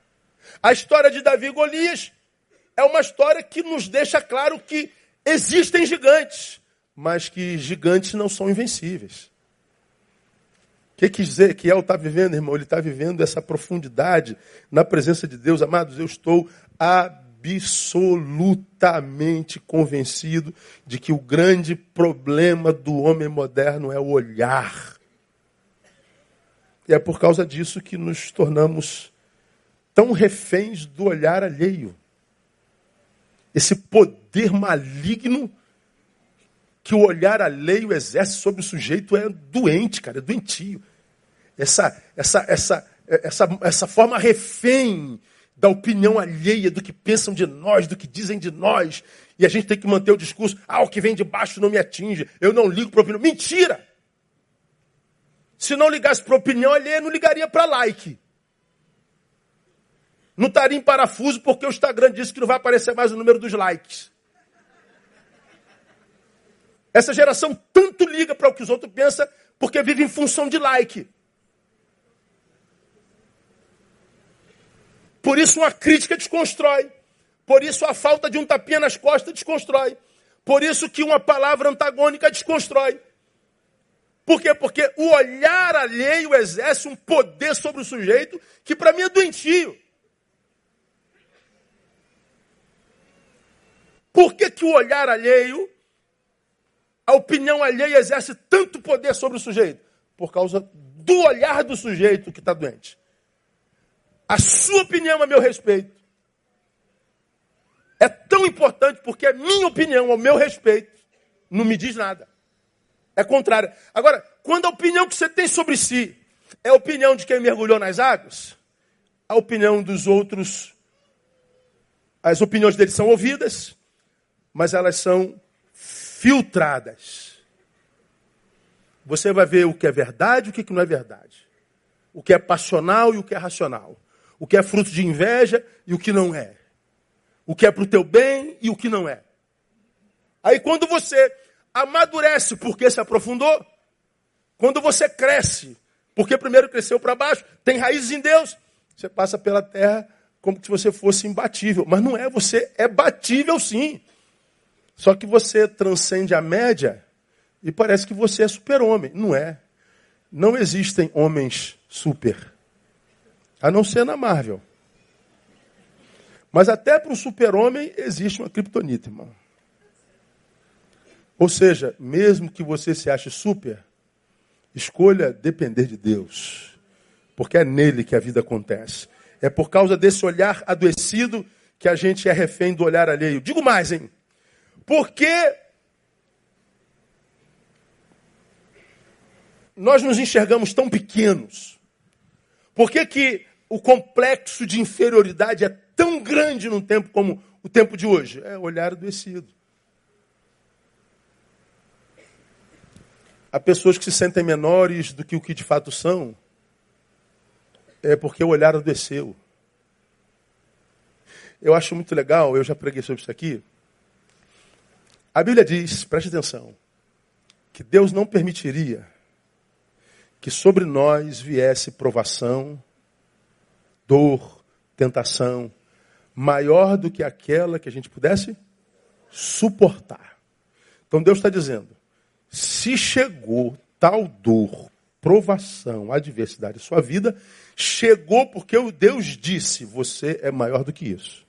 A história de Davi e Golias é uma história que nos deixa claro que existem gigantes, mas que gigantes não são invencíveis. O que quer dizer que El está vivendo, irmão? Ele está vivendo essa profundidade na presença de Deus. Amados, eu estou absolutamente convencido de que o grande problema do homem moderno é o olhar. E é por causa disso que nos tornamos tão reféns do olhar alheio. Esse poder maligno que o olhar alheio exerce sobre o sujeito é doente, cara, é doentio. Essa, essa, essa, essa, essa forma refém da opinião alheia, do que pensam de nós, do que dizem de nós. E a gente tem que manter o discurso, ah, o que vem de baixo não me atinge, eu não ligo para opinião. Mentira! Se não ligasse para opinião alheia, não ligaria para like. Não estaria em parafuso porque o Instagram disse que não vai aparecer mais o número dos likes. Essa geração tanto liga para o que os outros pensam porque vive em função de like. Por isso uma crítica desconstrói. Por isso a falta de um tapinha nas costas desconstrói. Por isso que uma palavra antagônica desconstrói. Por quê? Porque o olhar alheio exerce um poder sobre o sujeito que para mim é doentio. Por que, que o olhar alheio, a opinião alheia exerce tanto poder sobre o sujeito? Por causa do olhar do sujeito que está doente. A sua opinião a meu respeito é tão importante porque a minha opinião ao meu respeito não me diz nada. É contrária. Agora, quando a opinião que você tem sobre si é a opinião de quem mergulhou nas águas, a opinião dos outros, as opiniões deles são ouvidas, mas elas são filtradas. Você vai ver o que é verdade e o que não é verdade. O que é passional e o que é racional. O que é fruto de inveja e o que não é. O que é para o teu bem e o que não é. Aí quando você amadurece porque se aprofundou, quando você cresce, porque primeiro cresceu para baixo, tem raízes em Deus, você passa pela terra como se você fosse imbatível. Mas não é, você é batível sim. Só que você transcende a média e parece que você é super-homem. Não é. Não existem homens super. A não ser na Marvel. Mas até para o super-homem existe uma criptonita, irmão. Ou seja, mesmo que você se ache super, escolha depender de Deus. Porque é nele que a vida acontece. É por causa desse olhar adoecido que a gente é refém do olhar alheio. Digo mais, hein? Por que nós nos enxergamos tão pequenos? Por que, que o complexo de inferioridade é tão grande num tempo como o tempo de hoje? É olhar adoecido. Há pessoas que se sentem menores do que o que de fato são, é porque o olhar adoeceu. Eu acho muito legal, eu já preguei sobre isso aqui, a Bíblia diz, preste atenção, que Deus não permitiria que sobre nós viesse provação, dor, tentação, maior do que aquela que a gente pudesse suportar. Então Deus está dizendo: se chegou tal dor, provação, adversidade em sua vida, chegou porque o Deus disse: você é maior do que isso.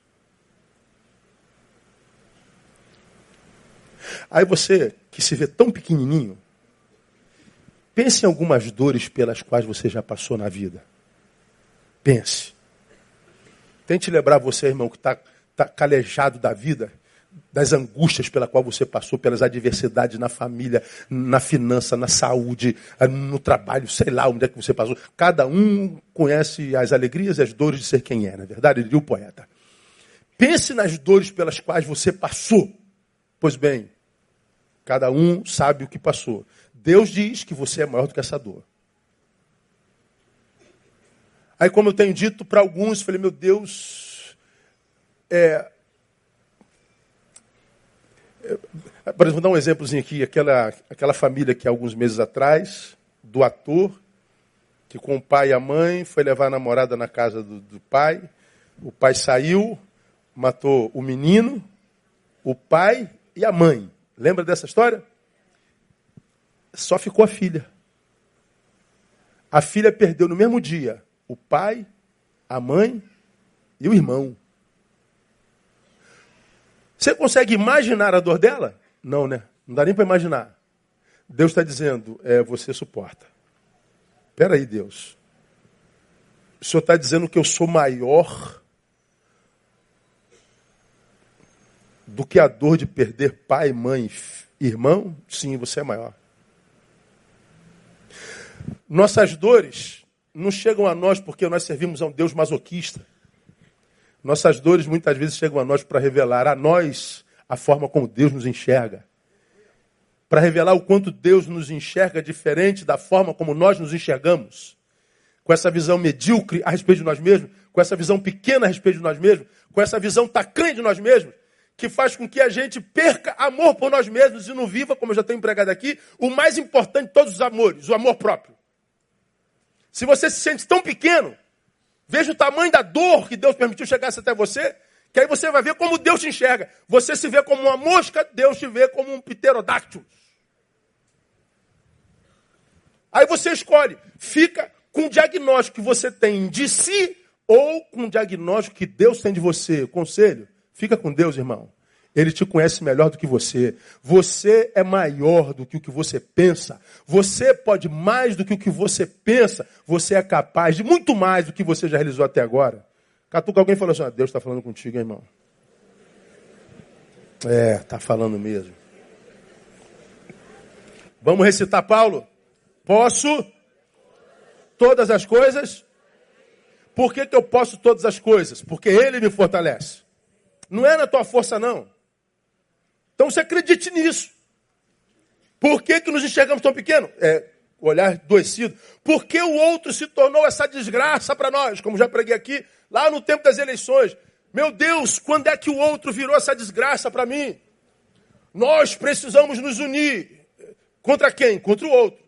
Aí você, que se vê tão pequenininho, pense em algumas dores pelas quais você já passou na vida. Pense. Tente lembrar você, irmão, que está está calejado da vida, das angústias pela qual você passou, pelas adversidades na família, na finança, na saúde, no trabalho, sei lá onde é que você passou. Cada um conhece as alegrias e as dores de ser quem é, na é verdade, diria o poeta. Pense nas dores pelas quais você passou. Pois bem, cada um sabe o que passou. Deus diz que você é maior do que essa dor. Aí, como eu tenho dito para alguns, falei, meu Deus, é, é, por exemplo, vou dar um exemplozinho aqui. Aquela, aquela família que alguns meses atrás, do ator, que com o pai e a mãe foi levar a namorada na casa do, do pai. O pai saiu, matou o menino, o pai e a mãe. Lembra dessa história? Só ficou a filha. A filha perdeu no mesmo dia o pai, a mãe e o irmão. Você consegue imaginar a dor dela? Não, né? Não dá nem para imaginar. Deus está dizendo, é, você suporta. Espera aí, Deus. O Senhor está dizendo que eu sou maior do que a dor de perder pai, mãe, irmão? Sim, você é maior. Nossas dores não chegam a nós porque nós servimos a um Deus masoquista. Nossas dores muitas vezes chegam a nós para revelar a nós a forma como Deus nos enxerga. Para revelar o quanto Deus nos enxerga diferente da forma como nós nos enxergamos. Com essa visão medíocre a respeito de nós mesmos, com essa visão pequena a respeito de nós mesmos, com essa visão tacanha de nós mesmos, que faz com que a gente perca amor por nós mesmos e não viva, como eu já tenho empregado aqui, o mais importante de todos os amores, o amor próprio. Se você se sente tão pequeno, veja o tamanho da dor que Deus permitiu chegasse até você, que aí você vai ver como Deus te enxerga. Você se vê como uma mosca, Deus te vê como um pterodáctilo. Aí você escolhe, fica com o diagnóstico que você tem de si ou com o diagnóstico que Deus tem de você. Conselho, fica com Deus, irmão. Ele te conhece melhor do que você. Você é maior do que o que você pensa. Você pode mais do que o que você pensa. Você é capaz de muito mais do que você já realizou até agora. Catuca, alguém falou assim: ah, Deus está falando contigo, hein, irmão. É, está falando mesmo. Vamos recitar Paulo? Posso todas as coisas? Por que, que eu posso todas as coisas? Porque Ele me fortalece. Não é na tua força, não. Então você acredite nisso. Por que, que nos enxergamos tão pequenos? É, olhar adoecido. Por que o outro se tornou essa desgraça para nós? Como já preguei aqui, lá no tempo das eleições. Meu Deus, quando é que o outro virou essa desgraça para mim? Nós precisamos nos unir. Contra quem? Contra o outro.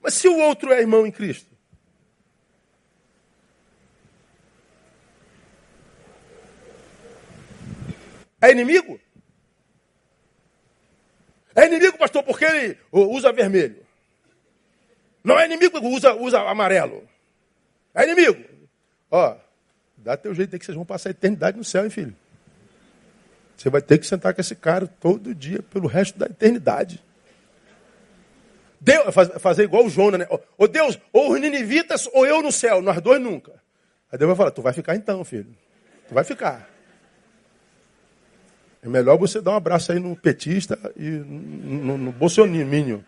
Mas se o outro é irmão em Cristo? É inimigo? É inimigo, pastor, porque ele usa vermelho. Não é inimigo usa, usa amarelo. É inimigo. Ó, dá teu jeito aí que vocês vão passar a eternidade no céu, hein, filho? Você vai ter que sentar com esse cara todo dia pelo resto da eternidade. Deus, fazer igual o Jonas, né? Ô Deus, ou os ninivitas ou eu no céu, nós dois nunca. Aí Deus vai falar, tu vai ficar então, filho. Tu vai ficar. É melhor você dar um abraço aí no petista e no, no bolsoninho.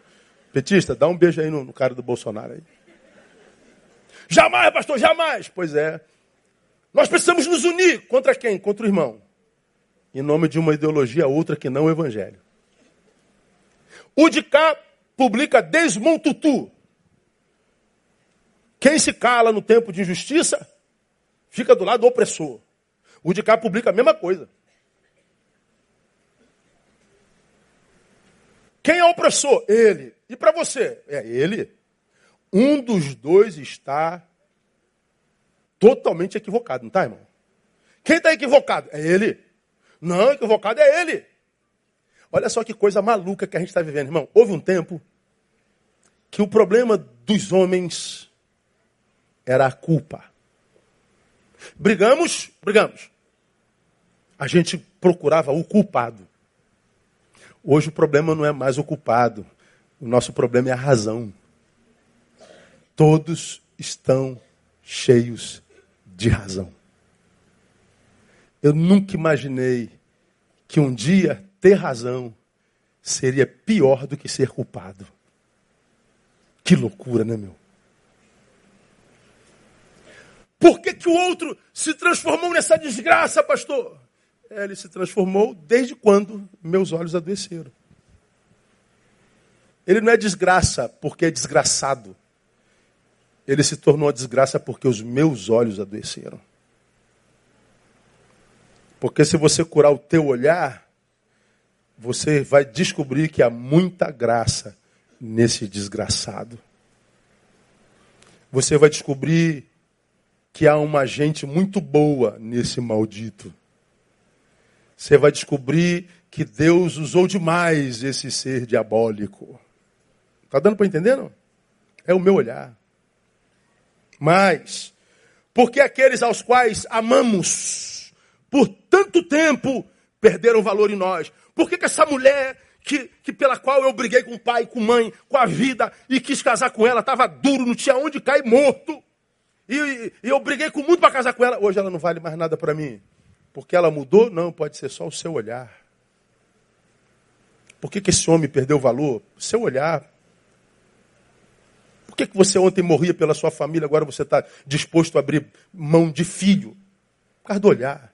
Petista, dá um beijo aí no, no cara do Bolsonaro aí. Jamais, pastor, jamais. Pois é. Nós precisamos nos unir. Contra quem? Contra o irmão. Em nome de uma ideologia outra que não o evangelho. O de cá publica desmontutu. Quem se cala no tempo de injustiça, fica do lado do opressor. O de cá publica a mesma coisa. Quem é o opressor? Ele. E para você? É ele. Um dos dois está totalmente equivocado, não está, irmão? Quem está equivocado? É ele. Não, equivocado é ele. Olha só que coisa maluca que a gente está vivendo, irmão. Houve um tempo que o problema dos homens era a culpa. Brigamos, brigamos. A gente procurava o culpado. Hoje o problema não é mais o culpado. O nosso problema é a razão. Todos estão cheios de razão. Eu nunca imaginei que um dia ter razão seria pior do que ser culpado. Que loucura, né, meu? Por que, que o outro se transformou nessa desgraça, pastor? Ele se transformou desde quando meus olhos adoeceram. Ele não é desgraça porque é desgraçado. Ele se tornou a desgraça porque os meus olhos adoeceram. Porque se você curar o teu olhar, você vai descobrir que há muita graça nesse desgraçado. Você vai descobrir que há uma gente muito boa nesse maldito. Você vai descobrir que Deus usou demais esse ser diabólico. Está dando para entender, não? É o meu olhar. Mas, porque aqueles aos quais amamos por tanto tempo perderam valor em nós? Por que, que essa mulher que, que, pela qual eu briguei com o pai, com mãe, com a vida e quis casar com ela, estava duro, não tinha onde cair morto. E, e eu briguei com muito para casar com ela. Hoje ela não vale mais nada para mim. Porque ela mudou? Não, pode ser só o seu olhar. Por que, que esse homem perdeu valor? Seu olhar. Por que, que você ontem morria pela sua família, agora você está disposto a abrir mão de filho? Por causa do olhar.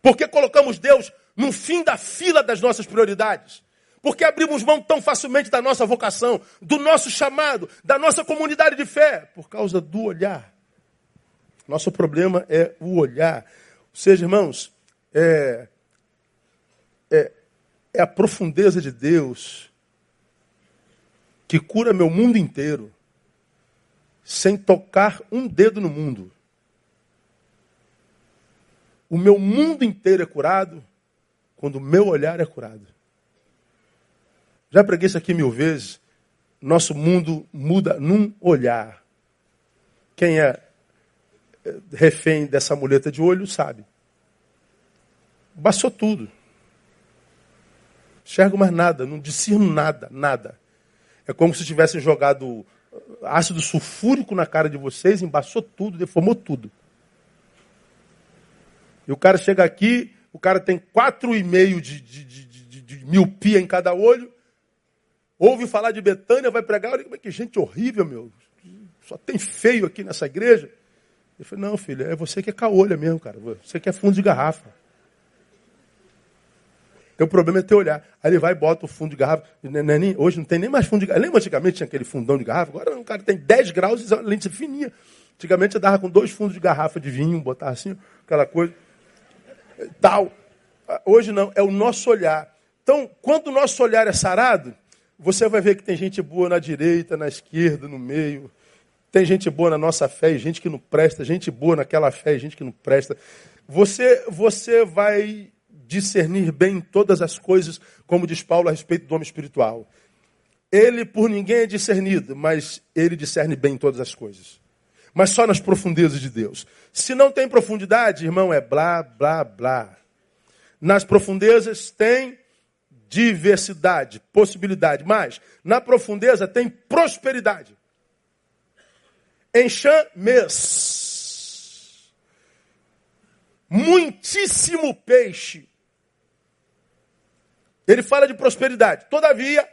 Por que colocamos Deus no fim da fila das nossas prioridades? Porque abrimos mão tão facilmente da nossa vocação, do nosso chamado, da nossa comunidade de fé? Por causa do olhar. Nosso problema é o olhar. Ou seja, irmãos, é, é, é a profundeza de Deus que cura meu mundo inteiro, sem tocar um dedo no mundo. O meu mundo inteiro é curado quando o meu olhar é curado. Já preguei isso aqui mil vezes. Nosso mundo muda num olhar. Quem é refém dessa muleta de olho sabe. Baixou tudo. Enxergo mais nada, não discerno nada, nada. É como se tivessem jogado ácido sulfúrico na cara de vocês, embaçou tudo, deformou tudo. E o cara chega aqui, o cara tem quatro e meio de, de, de, de, miopia em cada olho, ouve falar de Betânia, vai pregar, olha que gente horrível, meu. Só tem feio aqui nessa igreja. Eu falei, não, filho, é você que é caolha mesmo, cara. Você que é fundo de garrafa. Então o problema é teu olhar. Aí ele vai e bota o fundo de garrafa. Hoje não tem nem mais fundo de garrafa. Lembra antigamente tinha aquele fundão de garrafa? Agora o cara tem 10 graus e lente fininha. Antigamente eu dava com dois fundos de garrafa de vinho, botava assim, aquela coisa. Tal. Hoje não, é o nosso olhar. Então, quando o nosso olhar é sarado, você vai ver que tem gente boa na direita, na esquerda, no meio. Tem gente boa na nossa fé e gente que não presta, gente boa naquela fé e gente que não presta. Você, você vai discernir bem todas as coisas, como diz Paulo a respeito do homem espiritual. Ele por ninguém é discernido, mas ele discerne bem todas as coisas. Mas só nas profundezas de Deus. Se não tem profundidade, irmão, é blá, blá, blá. Nas profundezas tem diversidade, possibilidade. Mas na profundeza tem prosperidade. Enxames. Muitíssimo peixe. Ele fala de prosperidade. Todavia,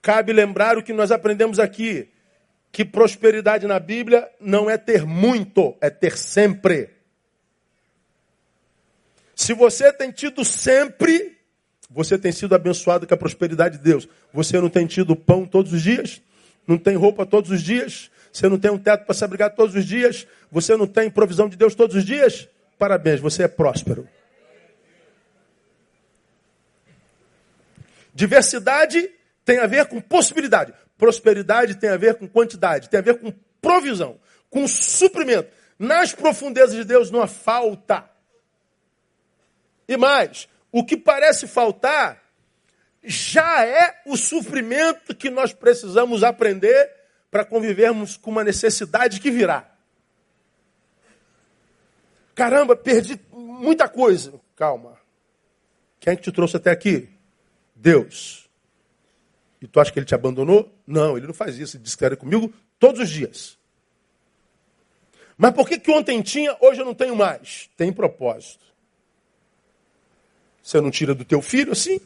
cabe lembrar o que nós aprendemos aqui: que prosperidade na Bíblia não é ter muito, é ter sempre. Se você tem tido sempre, você tem sido abençoado com a prosperidade de Deus. Você não tem tido pão todos os dias? Não tem roupa todos os dias? Você não tem um teto para se abrigar todos os dias? Você não tem provisão de Deus todos os dias? Parabéns, você é próspero. Diversidade tem a ver com possibilidade. Prosperidade tem a ver com quantidade, tem a ver com provisão, com suprimento. Nas profundezas de Deus não há falta. E mais, o que parece faltar já é o sofrimento que nós precisamos aprender para convivermos com uma necessidade que virá. Caramba, perdi muita coisa. Calma. Quem é que te trouxe até aqui? Deus. E tu acha que ele te abandonou? Não, ele não faz isso. Ele diz que era comigo todos os dias. Mas por que, que ontem tinha, hoje eu não tenho mais? Tem propósito. Você não tira do teu filho assim?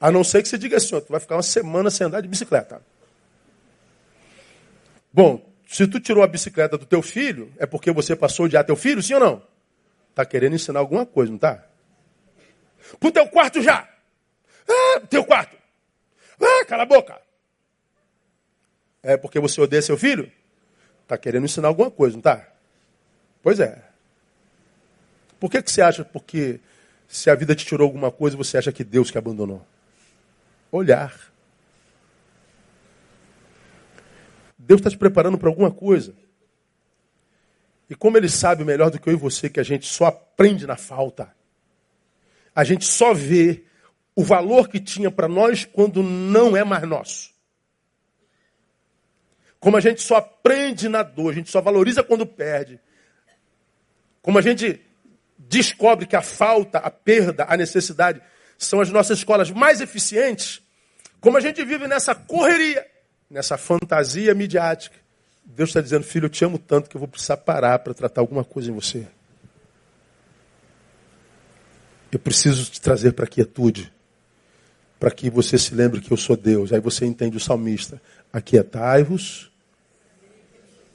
A não ser que você diga assim, ó, tu vai ficar uma semana sem andar de bicicleta. Bom, se tu tirou a bicicleta do teu filho, é porque você passou a odiar teu filho, sim ou não? Tá querendo ensinar alguma coisa, não tá? Pro teu quarto já! Ah, teu quarto! Ah, cala a boca! É porque você odeia seu filho? Tá querendo ensinar alguma coisa, não tá? Pois é. Por que, que você acha porque se a vida te tirou alguma coisa, você acha que Deus que abandonou? Olhar. Deus está te preparando para alguma coisa. E como Ele sabe melhor do que eu e você que a gente só aprende na falta, a gente só vê o valor que tinha para nós quando não é mais nosso. Como a gente só aprende na dor, a gente só valoriza quando perde. Como a gente descobre que a falta, a perda, a necessidade são as nossas escolas mais eficientes. Como a gente vive nessa correria, nessa fantasia midiática. Deus está dizendo, filho, eu te amo tanto que eu vou precisar parar para tratar alguma coisa em você. Eu preciso te trazer para a quietude, para que você se lembre que eu sou Deus. Aí você entende o salmista: Aquietai-vos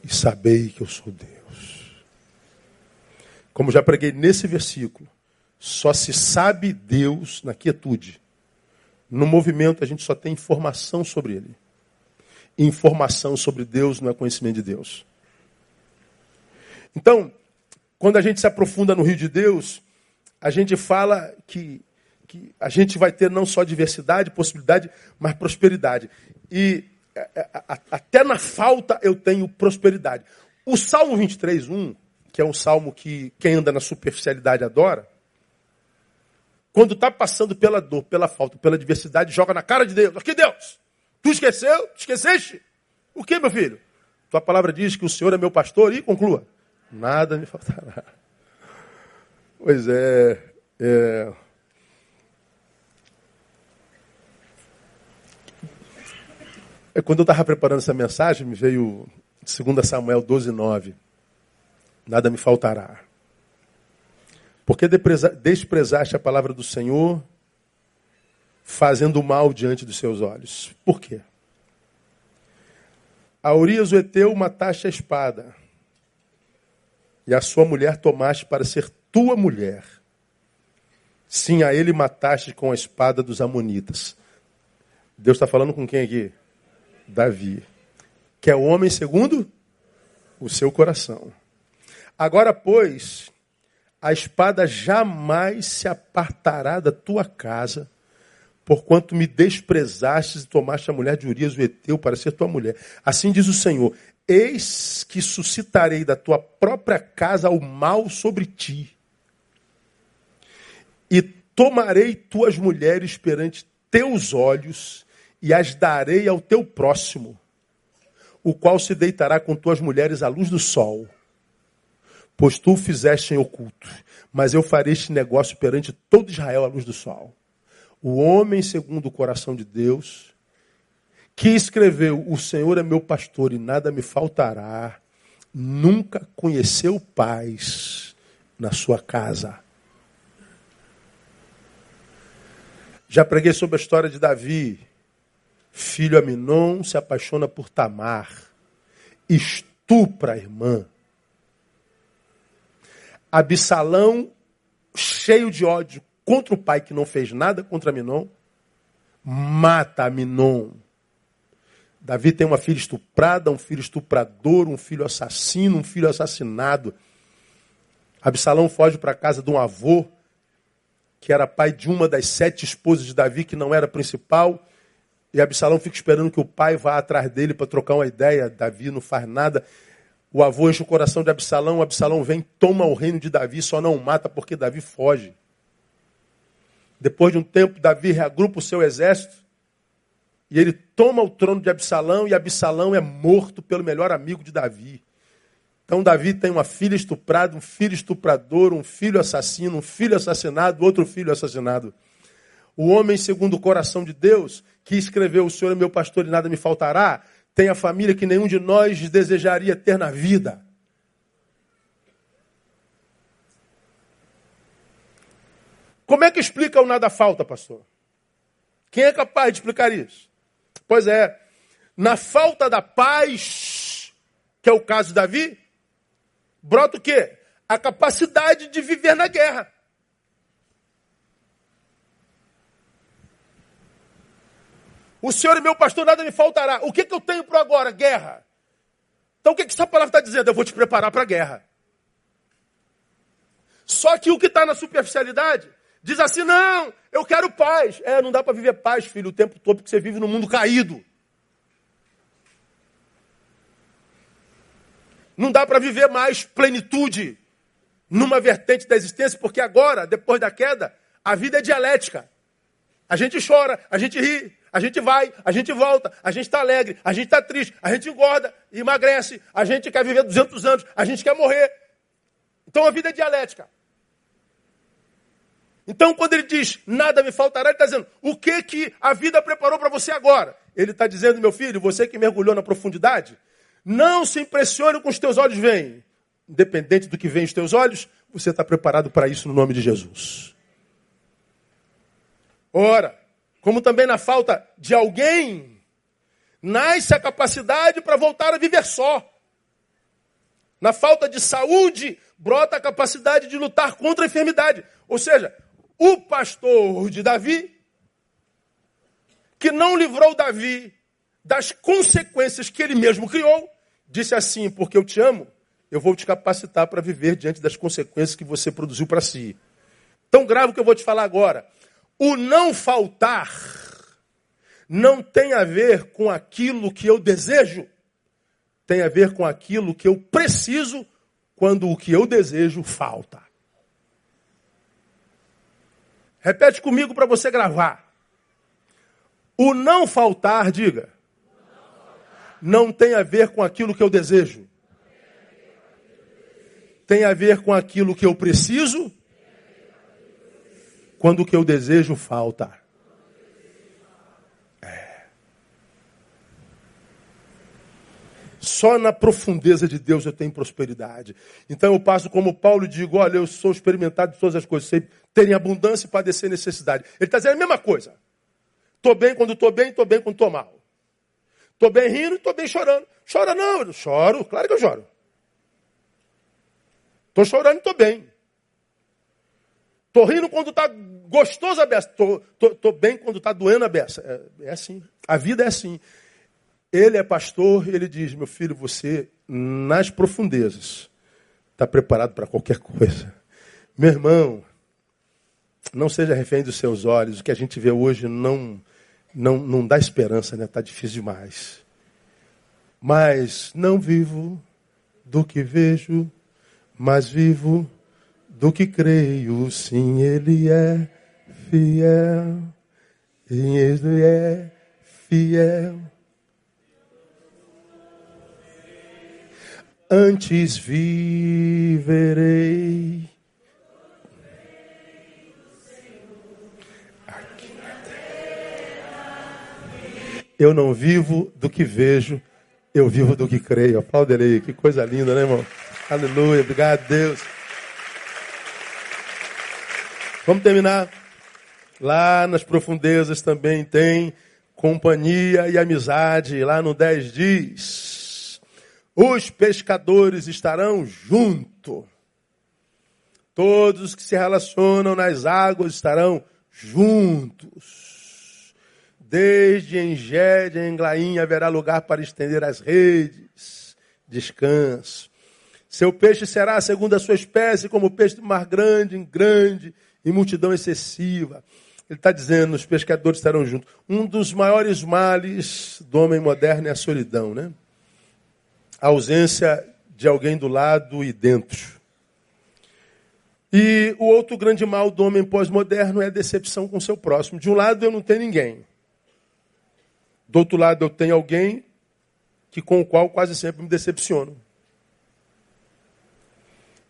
e sabei que eu sou Deus. Como já preguei nesse versículo, só se sabe Deus na quietude. No movimento a gente só tem informação sobre Ele informação sobre Deus não é conhecimento de Deus. Então, quando a gente se aprofunda no rio de Deus, a gente fala que, que a gente vai ter não só diversidade, possibilidade, mas prosperidade. E é, é, até na falta eu tenho prosperidade. O Salmo 23, 1, que é um salmo que quem anda na superficialidade adora, quando está passando pela dor, pela falta, pela diversidade, joga na cara de Deus. Aqui, Deus! Tu esqueceu? Esqueceste? O que, meu filho? Tua palavra diz que o Senhor é meu pastor e conclua. Nada me faltará. Pois é. é... é quando eu estava preparando essa mensagem, me veio 2 Samuel 12, 9. Nada me faltará. Porque desprezaste a palavra do Senhor fazendo mal diante dos seus olhos. Por quê? A Urias o Eteu mataste a espada, e a sua mulher tomaste para ser tua mulher. Sim, a ele mataste com a espada dos Amonitas. Deus está falando com quem aqui? Davi. Que é o homem segundo o seu coração. Agora, pois, a espada jamais se apartará da tua casa porquanto me desprezastes e tomaste a mulher de Urias, o Eteu, para ser tua mulher. Assim diz o Senhor: Eis que suscitarei da tua própria casa o mal sobre ti, e tomarei tuas mulheres perante teus olhos, e as darei ao teu próximo, o qual se deitará com tuas mulheres à luz do sol. Pois tu o fizeste em oculto, mas eu farei este negócio perante todo Israel à luz do sol o homem segundo o coração de Deus, que escreveu: O Senhor é meu pastor e nada me faltará, nunca conheceu paz na sua casa. Já preguei sobre a história de Davi. Filho Aminon se apaixona por Tamar, estupra a irmã. Absalão, cheio de ódio contra o pai que não fez nada contra Minon, mata Minon. Davi tem uma filha estuprada, um filho estuprador, um filho assassino, um filho assassinado. Absalão foge para a casa de um avô, que era pai de uma das sete esposas de Davi, que não era principal. E Absalão fica esperando que o pai vá atrás dele para trocar uma ideia. Davi não faz nada. O avô enche o coração de Absalão. Absalão vem, toma o reino de Davi, só não mata porque Davi foge. Depois de um tempo, Davi reagrupa o seu exército e ele toma o trono de Absalão e Absalão é morto pelo melhor amigo de Davi. Então Davi tem uma filha estuprada, um filho estuprador, um filho assassino, um filho assassinado, outro filho assassinado. O homem segundo o coração de Deus, que escreveu o Senhor é meu pastor e nada me faltará, tem a família que nenhum de nós desejaria ter na vida. Como é que explica o nada falta, pastor? Quem é capaz de explicar isso? Pois é, na falta da paz, que é o caso de Davi, brota o quê? A capacidade de viver na guerra. O Senhor é meu pastor, nada me faltará. O que, que eu tenho para agora? Guerra. Então o que, que essa palavra está dizendo? Eu vou te preparar para a guerra. Só que o que está na superficialidade diz assim: não, eu quero paz. É, não dá para viver paz, filho, o tempo todo, porque você vive num mundo caído. Não dá para viver mais plenitude numa vertente da existência, porque agora, depois da queda, a vida é dialética. A gente chora, a gente ri, a gente vai, a gente volta, a gente está alegre, a gente está triste, a gente engorda, emagrece, a gente quer viver 200 anos, a gente quer morrer. Então a vida é dialética. Então, quando ele diz nada me faltará, ele está dizendo o que, que a vida preparou para você agora. Ele está dizendo, meu filho, você que mergulhou na profundidade, não se impressione com os teus olhos veem. Independente do que vem os teus olhos, você está preparado para isso no nome de Jesus. Ora, como também na falta de alguém, nasce a capacidade para voltar a viver só. Na falta de saúde, brota a capacidade de lutar contra a enfermidade. Ou seja, o pastor de Davi, que não livrou Davi das consequências que ele mesmo criou, disse assim: Porque eu te amo, eu vou te capacitar para viver diante das consequências que você produziu para si. Tão grave que eu vou te falar agora. O não faltar não tem a ver com aquilo que eu desejo, tem a ver com aquilo que eu preciso quando o que eu desejo falta. Repete comigo para você gravar. O não faltar, diga, não tem a ver com aquilo que eu desejo. Tem a ver com aquilo que eu preciso quando o que eu desejo falta. É. Só na profundeza de Deus eu tenho prosperidade. Então eu passo como Paulo e digo: olha, eu sou experimentado de todas as coisas, sei ter em abundância e padecer necessidade. Ele está dizendo a mesma coisa. Estou bem quando estou bem, estou bem quando estou mal. Estou bem rindo, estou bem chorando. Chora não, eu choro, claro que eu choro. Estou chorando e estou bem. Estou rindo quando está gostoso a beça. Estou bem quando está doendo a beça. É, é assim. A vida é assim. Ele é pastor e ele diz: Meu filho, você, nas profundezas, está preparado para qualquer coisa. Meu irmão, não seja refém dos seus olhos. O que a gente vê hoje não, não, não dá esperança, né? Está difícil demais. Mas não vivo do que vejo, mas vivo do que creio, sim, ele é fiel, ele é fiel. Antes viverei. Eu não vivo do que vejo, eu vivo do que creio. Aplauda ele aí, que coisa linda, né, irmão? Aleluia, obrigado, Deus. Vamos terminar. Lá nas profundezas também tem companhia e amizade. Lá no 10 diz: Os pescadores estarão junto. Todos que se relacionam nas águas estarão juntos. Desde Engede a Englaim haverá lugar para estender as redes. Descanso. Seu peixe será segundo a sua espécie, como o peixe do mar grande, grande e multidão excessiva. Ele está dizendo, os pescadores estarão juntos. Um dos maiores males do homem moderno é a solidão, né? A ausência de alguém do lado e dentro. E o outro grande mal do homem pós-moderno é a decepção com seu próximo. De um lado eu não tenho ninguém. Do outro lado eu tenho alguém que com o qual quase sempre me decepciono.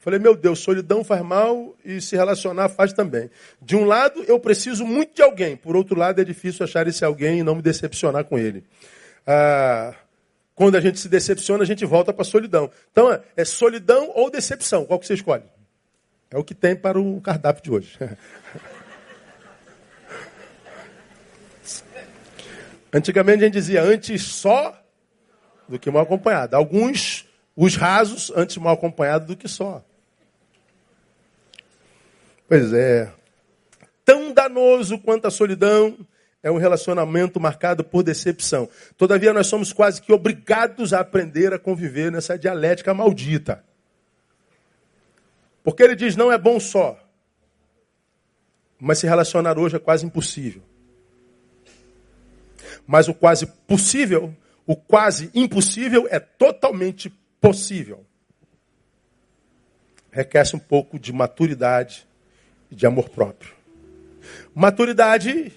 Falei, meu Deus, solidão faz mal e se relacionar faz também. De um lado, eu preciso muito de alguém. Por outro lado, é difícil achar esse alguém e não me decepcionar com ele. Ah, Quando a gente se decepciona, a gente volta para a solidão. Então, é, é solidão ou decepção. Qual que você escolhe? É o que tem para o cardápio de hoje. Antigamente a gente dizia antes só do que mal acompanhado. Alguns, os rasos, antes mal acompanhado do que só. Pois é. Tão danoso quanto a solidão é um relacionamento marcado por decepção. Todavia, nós somos quase que obrigados a aprender a conviver nessa dialética maldita. Porque ele diz: não é bom só. Mas se relacionar hoje é quase impossível. Mas o quase possível, o quase impossível é totalmente possível. Requer um pouco de maturidade de amor próprio. Maturidade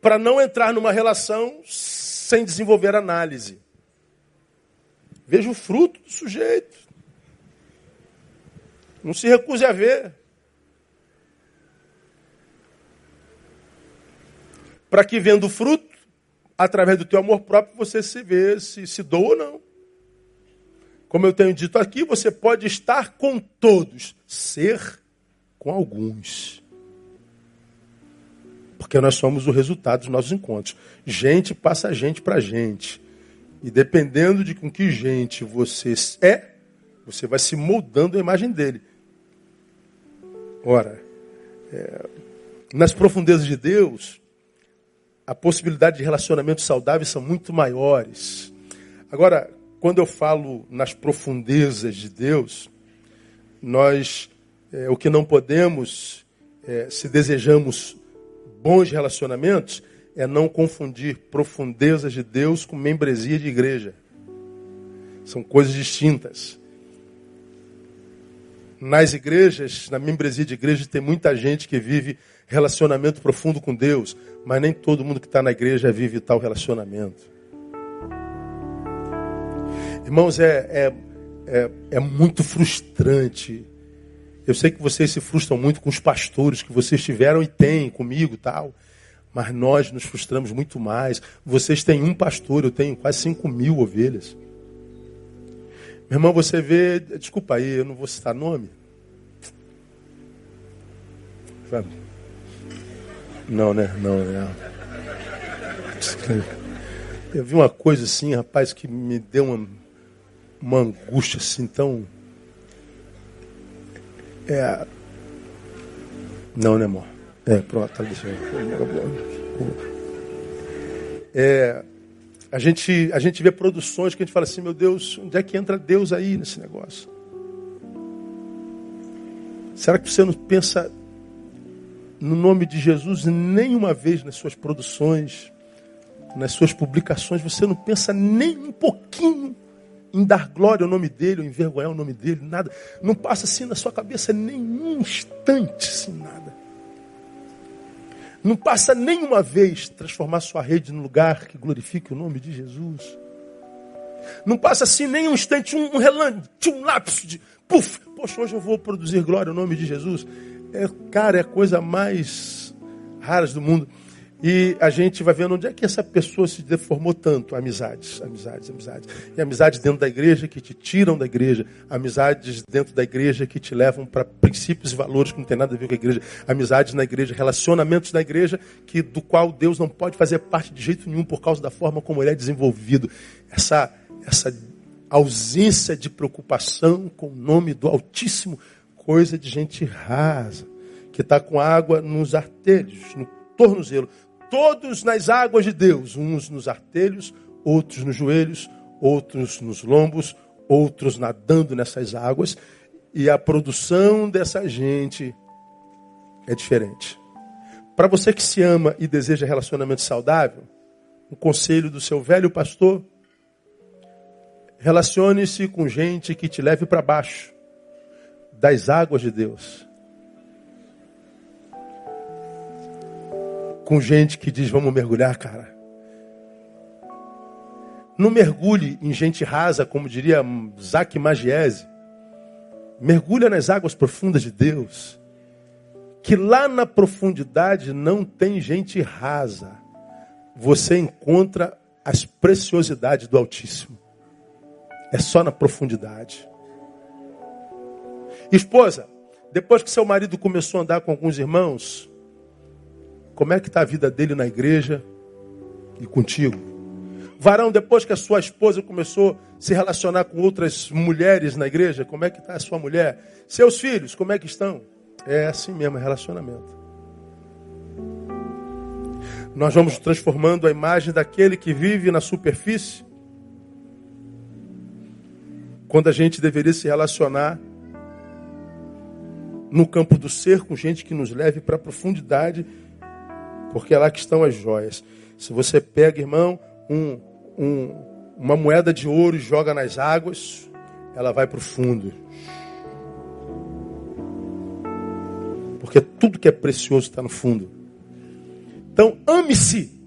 para não entrar numa relação sem desenvolver análise. Veja o fruto do sujeito. Não se recuse a ver. Para que vendo o fruto, através do teu amor próprio, você se vê se se doa ou não. Como eu tenho dito aqui, você pode estar com todos, ser com alguns. Porque nós somos o resultado dos nossos encontros. Gente passa gente para gente. E dependendo de com que gente você é, você vai se moldando a imagem dele. Ora, é, nas profundezas de Deus, a possibilidade de relacionamentos saudáveis são muito maiores. Agora, quando eu falo nas profundezas de Deus, nós é, o que não podemos, é, se desejamos bons relacionamentos, é não confundir profundezas de Deus com membresia de igreja. São coisas distintas. Nas igrejas, na membresia de igreja, tem muita gente que vive relacionamento profundo com Deus, mas nem todo mundo que está na igreja vive tal relacionamento. Irmãos, é, é, é, é muito frustrante. Eu sei que vocês se frustram muito com os pastores que vocês tiveram e têm comigo tal. Mas nós nos frustramos muito mais. Vocês têm um pastor, eu tenho quase 5 mil ovelhas. Meu irmão, você vê. Desculpa aí, eu não vou citar nome. Não, né? Não, né? Eu vi uma coisa assim, rapaz, que me deu uma, uma angústia assim tão. É. Não, né, amor? É, pronto, tá deixando. É, a gente, a gente vê produções que a gente fala assim, meu Deus, onde é que entra Deus aí nesse negócio? Será que você não pensa no nome de Jesus nenhuma vez nas suas produções, nas suas publicações, você não pensa nem um pouquinho em dar glória ao nome dele, ou envergonhar o nome dele, nada. Não passa assim na sua cabeça nenhum instante, assim, nada. Não passa nenhuma vez transformar sua rede no lugar que glorifique o nome de Jesus. Não passa assim nem um instante, um, relance, um lapso de puf, poxa, hoje eu vou produzir glória ao nome de Jesus. É, cara, é a coisa mais rara do mundo. E a gente vai vendo onde é que essa pessoa se deformou tanto. Amizades, amizades, amizades. E amizades dentro da igreja que te tiram da igreja. Amizades dentro da igreja que te levam para princípios e valores que não tem nada a ver com a igreja. Amizades na igreja, relacionamentos na igreja que do qual Deus não pode fazer parte de jeito nenhum por causa da forma como ele é desenvolvido. Essa, essa ausência de preocupação com o nome do Altíssimo, coisa de gente rasa, que está com água nos artelhos, no tornozelo todos nas águas de Deus, uns nos artelhos, outros nos joelhos, outros nos lombos, outros nadando nessas águas, e a produção dessa gente é diferente. Para você que se ama e deseja relacionamento saudável, um conselho do seu velho pastor: relacione-se com gente que te leve para baixo das águas de Deus. Com gente que diz: Vamos mergulhar, cara. Não mergulhe em gente rasa, como diria Zac Magiese. Mergulha nas águas profundas de Deus. Que lá na profundidade não tem gente rasa. Você encontra as preciosidades do Altíssimo. É só na profundidade. Esposa, depois que seu marido começou a andar com alguns irmãos, como é que está a vida dele na igreja e contigo? Varão, depois que a sua esposa começou a se relacionar com outras mulheres na igreja, como é que está a sua mulher? Seus filhos, como é que estão? É assim mesmo, é relacionamento. Nós vamos transformando a imagem daquele que vive na superfície, quando a gente deveria se relacionar no campo do ser com gente que nos leve para a profundidade, porque é lá que estão as joias. Se você pega, irmão, um, um, uma moeda de ouro e joga nas águas, ela vai para o fundo. Porque tudo que é precioso está no fundo. Então, ame-se.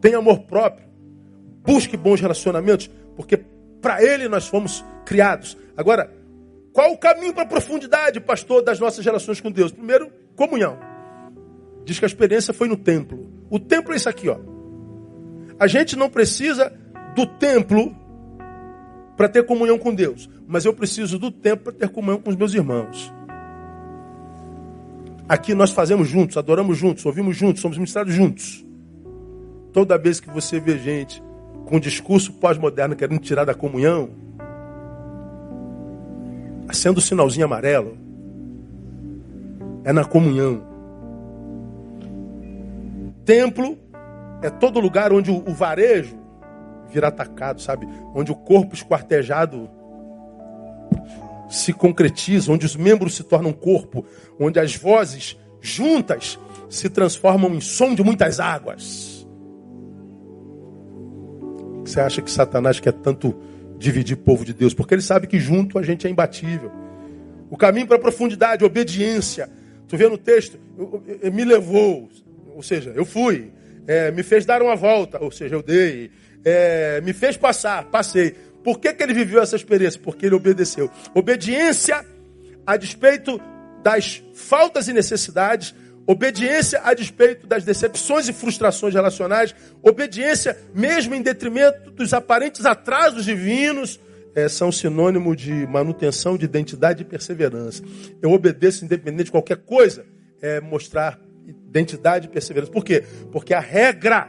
Tenha amor próprio. Busque bons relacionamentos, porque para ele nós fomos criados. Agora, qual o caminho para a profundidade, pastor, das nossas relações com Deus? Primeiro, comunhão. Diz que a experiência foi no templo. O templo é isso aqui, ó. A gente não precisa do templo para ter comunhão com Deus, mas eu preciso do templo para ter comunhão com os meus irmãos. Aqui nós fazemos juntos, adoramos juntos, ouvimos juntos, somos ministrados juntos. Toda vez que você vê gente com discurso pós-moderno querendo tirar da comunhão, acenda o sinalzinho amarelo. É na comunhão. Templo é todo lugar onde o varejo vira atacado, sabe? Onde o corpo esquartejado se concretiza, onde os membros se tornam corpo, onde as vozes juntas se transformam em som de muitas águas. Você acha que Satanás quer tanto dividir o povo de Deus? Porque ele sabe que junto a gente é imbatível. O caminho para a profundidade, obediência. Tu vê no texto, me levou, ou seja, eu fui. É, me fez dar uma volta, ou seja, eu dei. É, me fez passar, passei. Por que, que ele viveu essa experiência? Porque ele obedeceu. Obediência a despeito das faltas e necessidades, obediência a despeito das decepções e frustrações relacionais, obediência mesmo em detrimento dos aparentes atrasos divinos, é, são sinônimo de manutenção de identidade e perseverança. Eu obedeço independente de qualquer coisa, é mostrar identidade e perseverança. Por quê? Porque a regra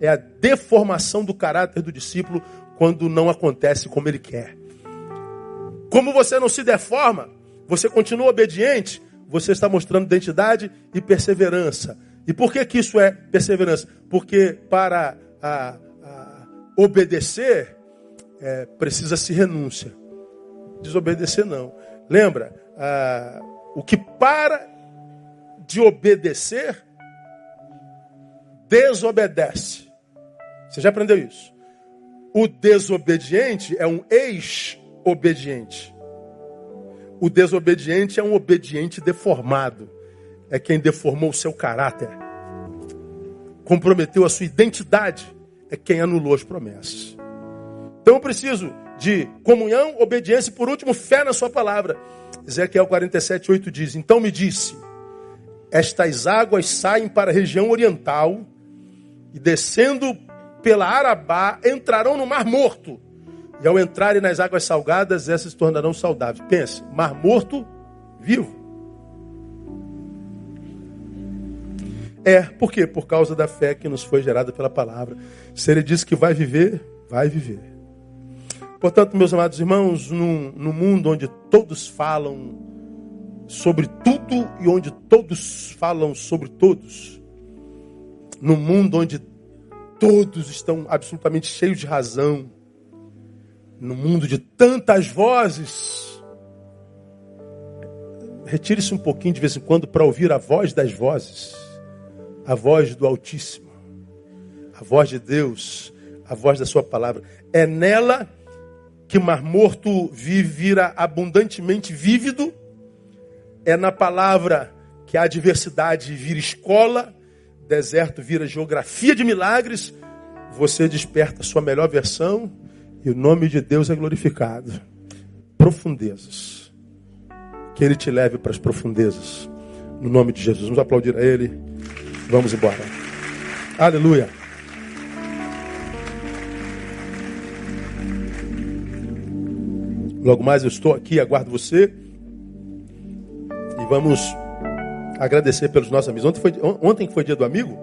é a deformação do caráter do discípulo quando não acontece como ele quer. Como você não se deforma, você continua obediente, você está mostrando identidade e perseverança. E por que, que isso é perseverança? Porque para a, a obedecer, é, precisa-se renúncia. Desobedecer não. Lembra, a, o que para de obedecer, desobedece. Você já aprendeu isso? O desobediente é um ex-obediente. O desobediente é um obediente deformado. É quem deformou o seu caráter. Comprometeu a sua identidade. É quem anulou as promessas. Então eu preciso de comunhão, obediência e, por último, fé na sua palavra. Ezequiel 47, 8 diz: Então me disse: Estas águas saem para a região oriental e descendo pela Arabá entrarão no Mar Morto. E ao entrarem nas águas salgadas, essas se tornarão saudáveis. Pense, Mar Morto vivo. É, por quê? Por causa da fé que nos foi gerada pela palavra. Se ele diz que vai viver, vai viver. Portanto, meus amados irmãos, no mundo onde todos falam sobre tudo e onde todos falam sobre todos, no mundo onde todos estão absolutamente cheios de razão. No mundo de tantas vozes, retire-se um pouquinho de vez em quando para ouvir a voz das vozes, a voz do Altíssimo, a voz de Deus, a voz da Sua palavra. É nela que o mar morto vira abundantemente vívido, é na palavra que a adversidade vira escola, deserto vira geografia de milagres, você desperta a sua melhor versão e o nome de Deus é glorificado. Profundezas. Que Ele te leve para as profundezas. No nome de Jesus. Vamos aplaudir a Ele. Vamos embora. Aleluia. Logo mais eu estou aqui, aguardo você. Vamos agradecer pelos nossos amigos. Ontem foi, ontem foi dia do amigo?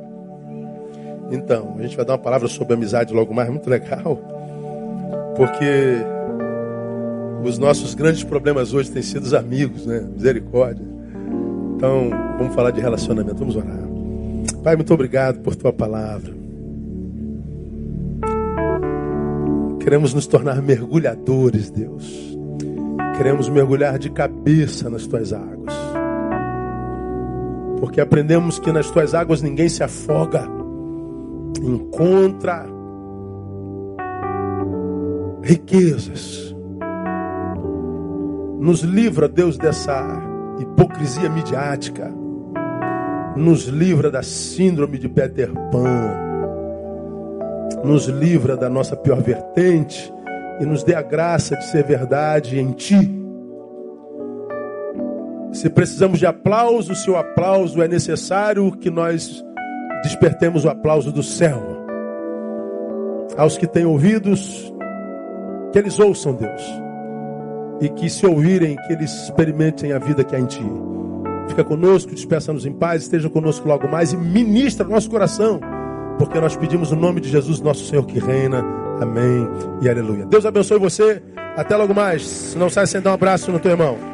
Então, a gente vai dar uma palavra sobre amizade logo mais, muito legal. Porque os nossos grandes problemas hoje têm sido os amigos, né? Misericórdia. Então, vamos falar de relacionamento, vamos orar. Pai, muito obrigado por tua palavra. Queremos nos tornar mergulhadores, Deus. Queremos mergulhar de cabeça nas tuas águas. Porque aprendemos que nas tuas águas ninguém se afoga. Encontra riquezas. Nos livra, Deus, dessa hipocrisia midiática. Nos livra da síndrome de Peter Pan. Nos livra da nossa pior vertente e nos dê a graça de ser verdade em Ti. Se precisamos de aplauso, se o aplauso é necessário, que nós despertemos o aplauso do céu. Aos que têm ouvidos, que eles ouçam, Deus. E que se ouvirem, que eles experimentem a vida que há em Ti. Fica conosco, despeça-nos em paz, esteja conosco logo mais e ministra nosso coração. Porque nós pedimos o nome de Jesus, nosso Senhor que reina. Amém e aleluia. Deus abençoe você. Até logo mais. Se não sai sem dar um abraço no teu irmão.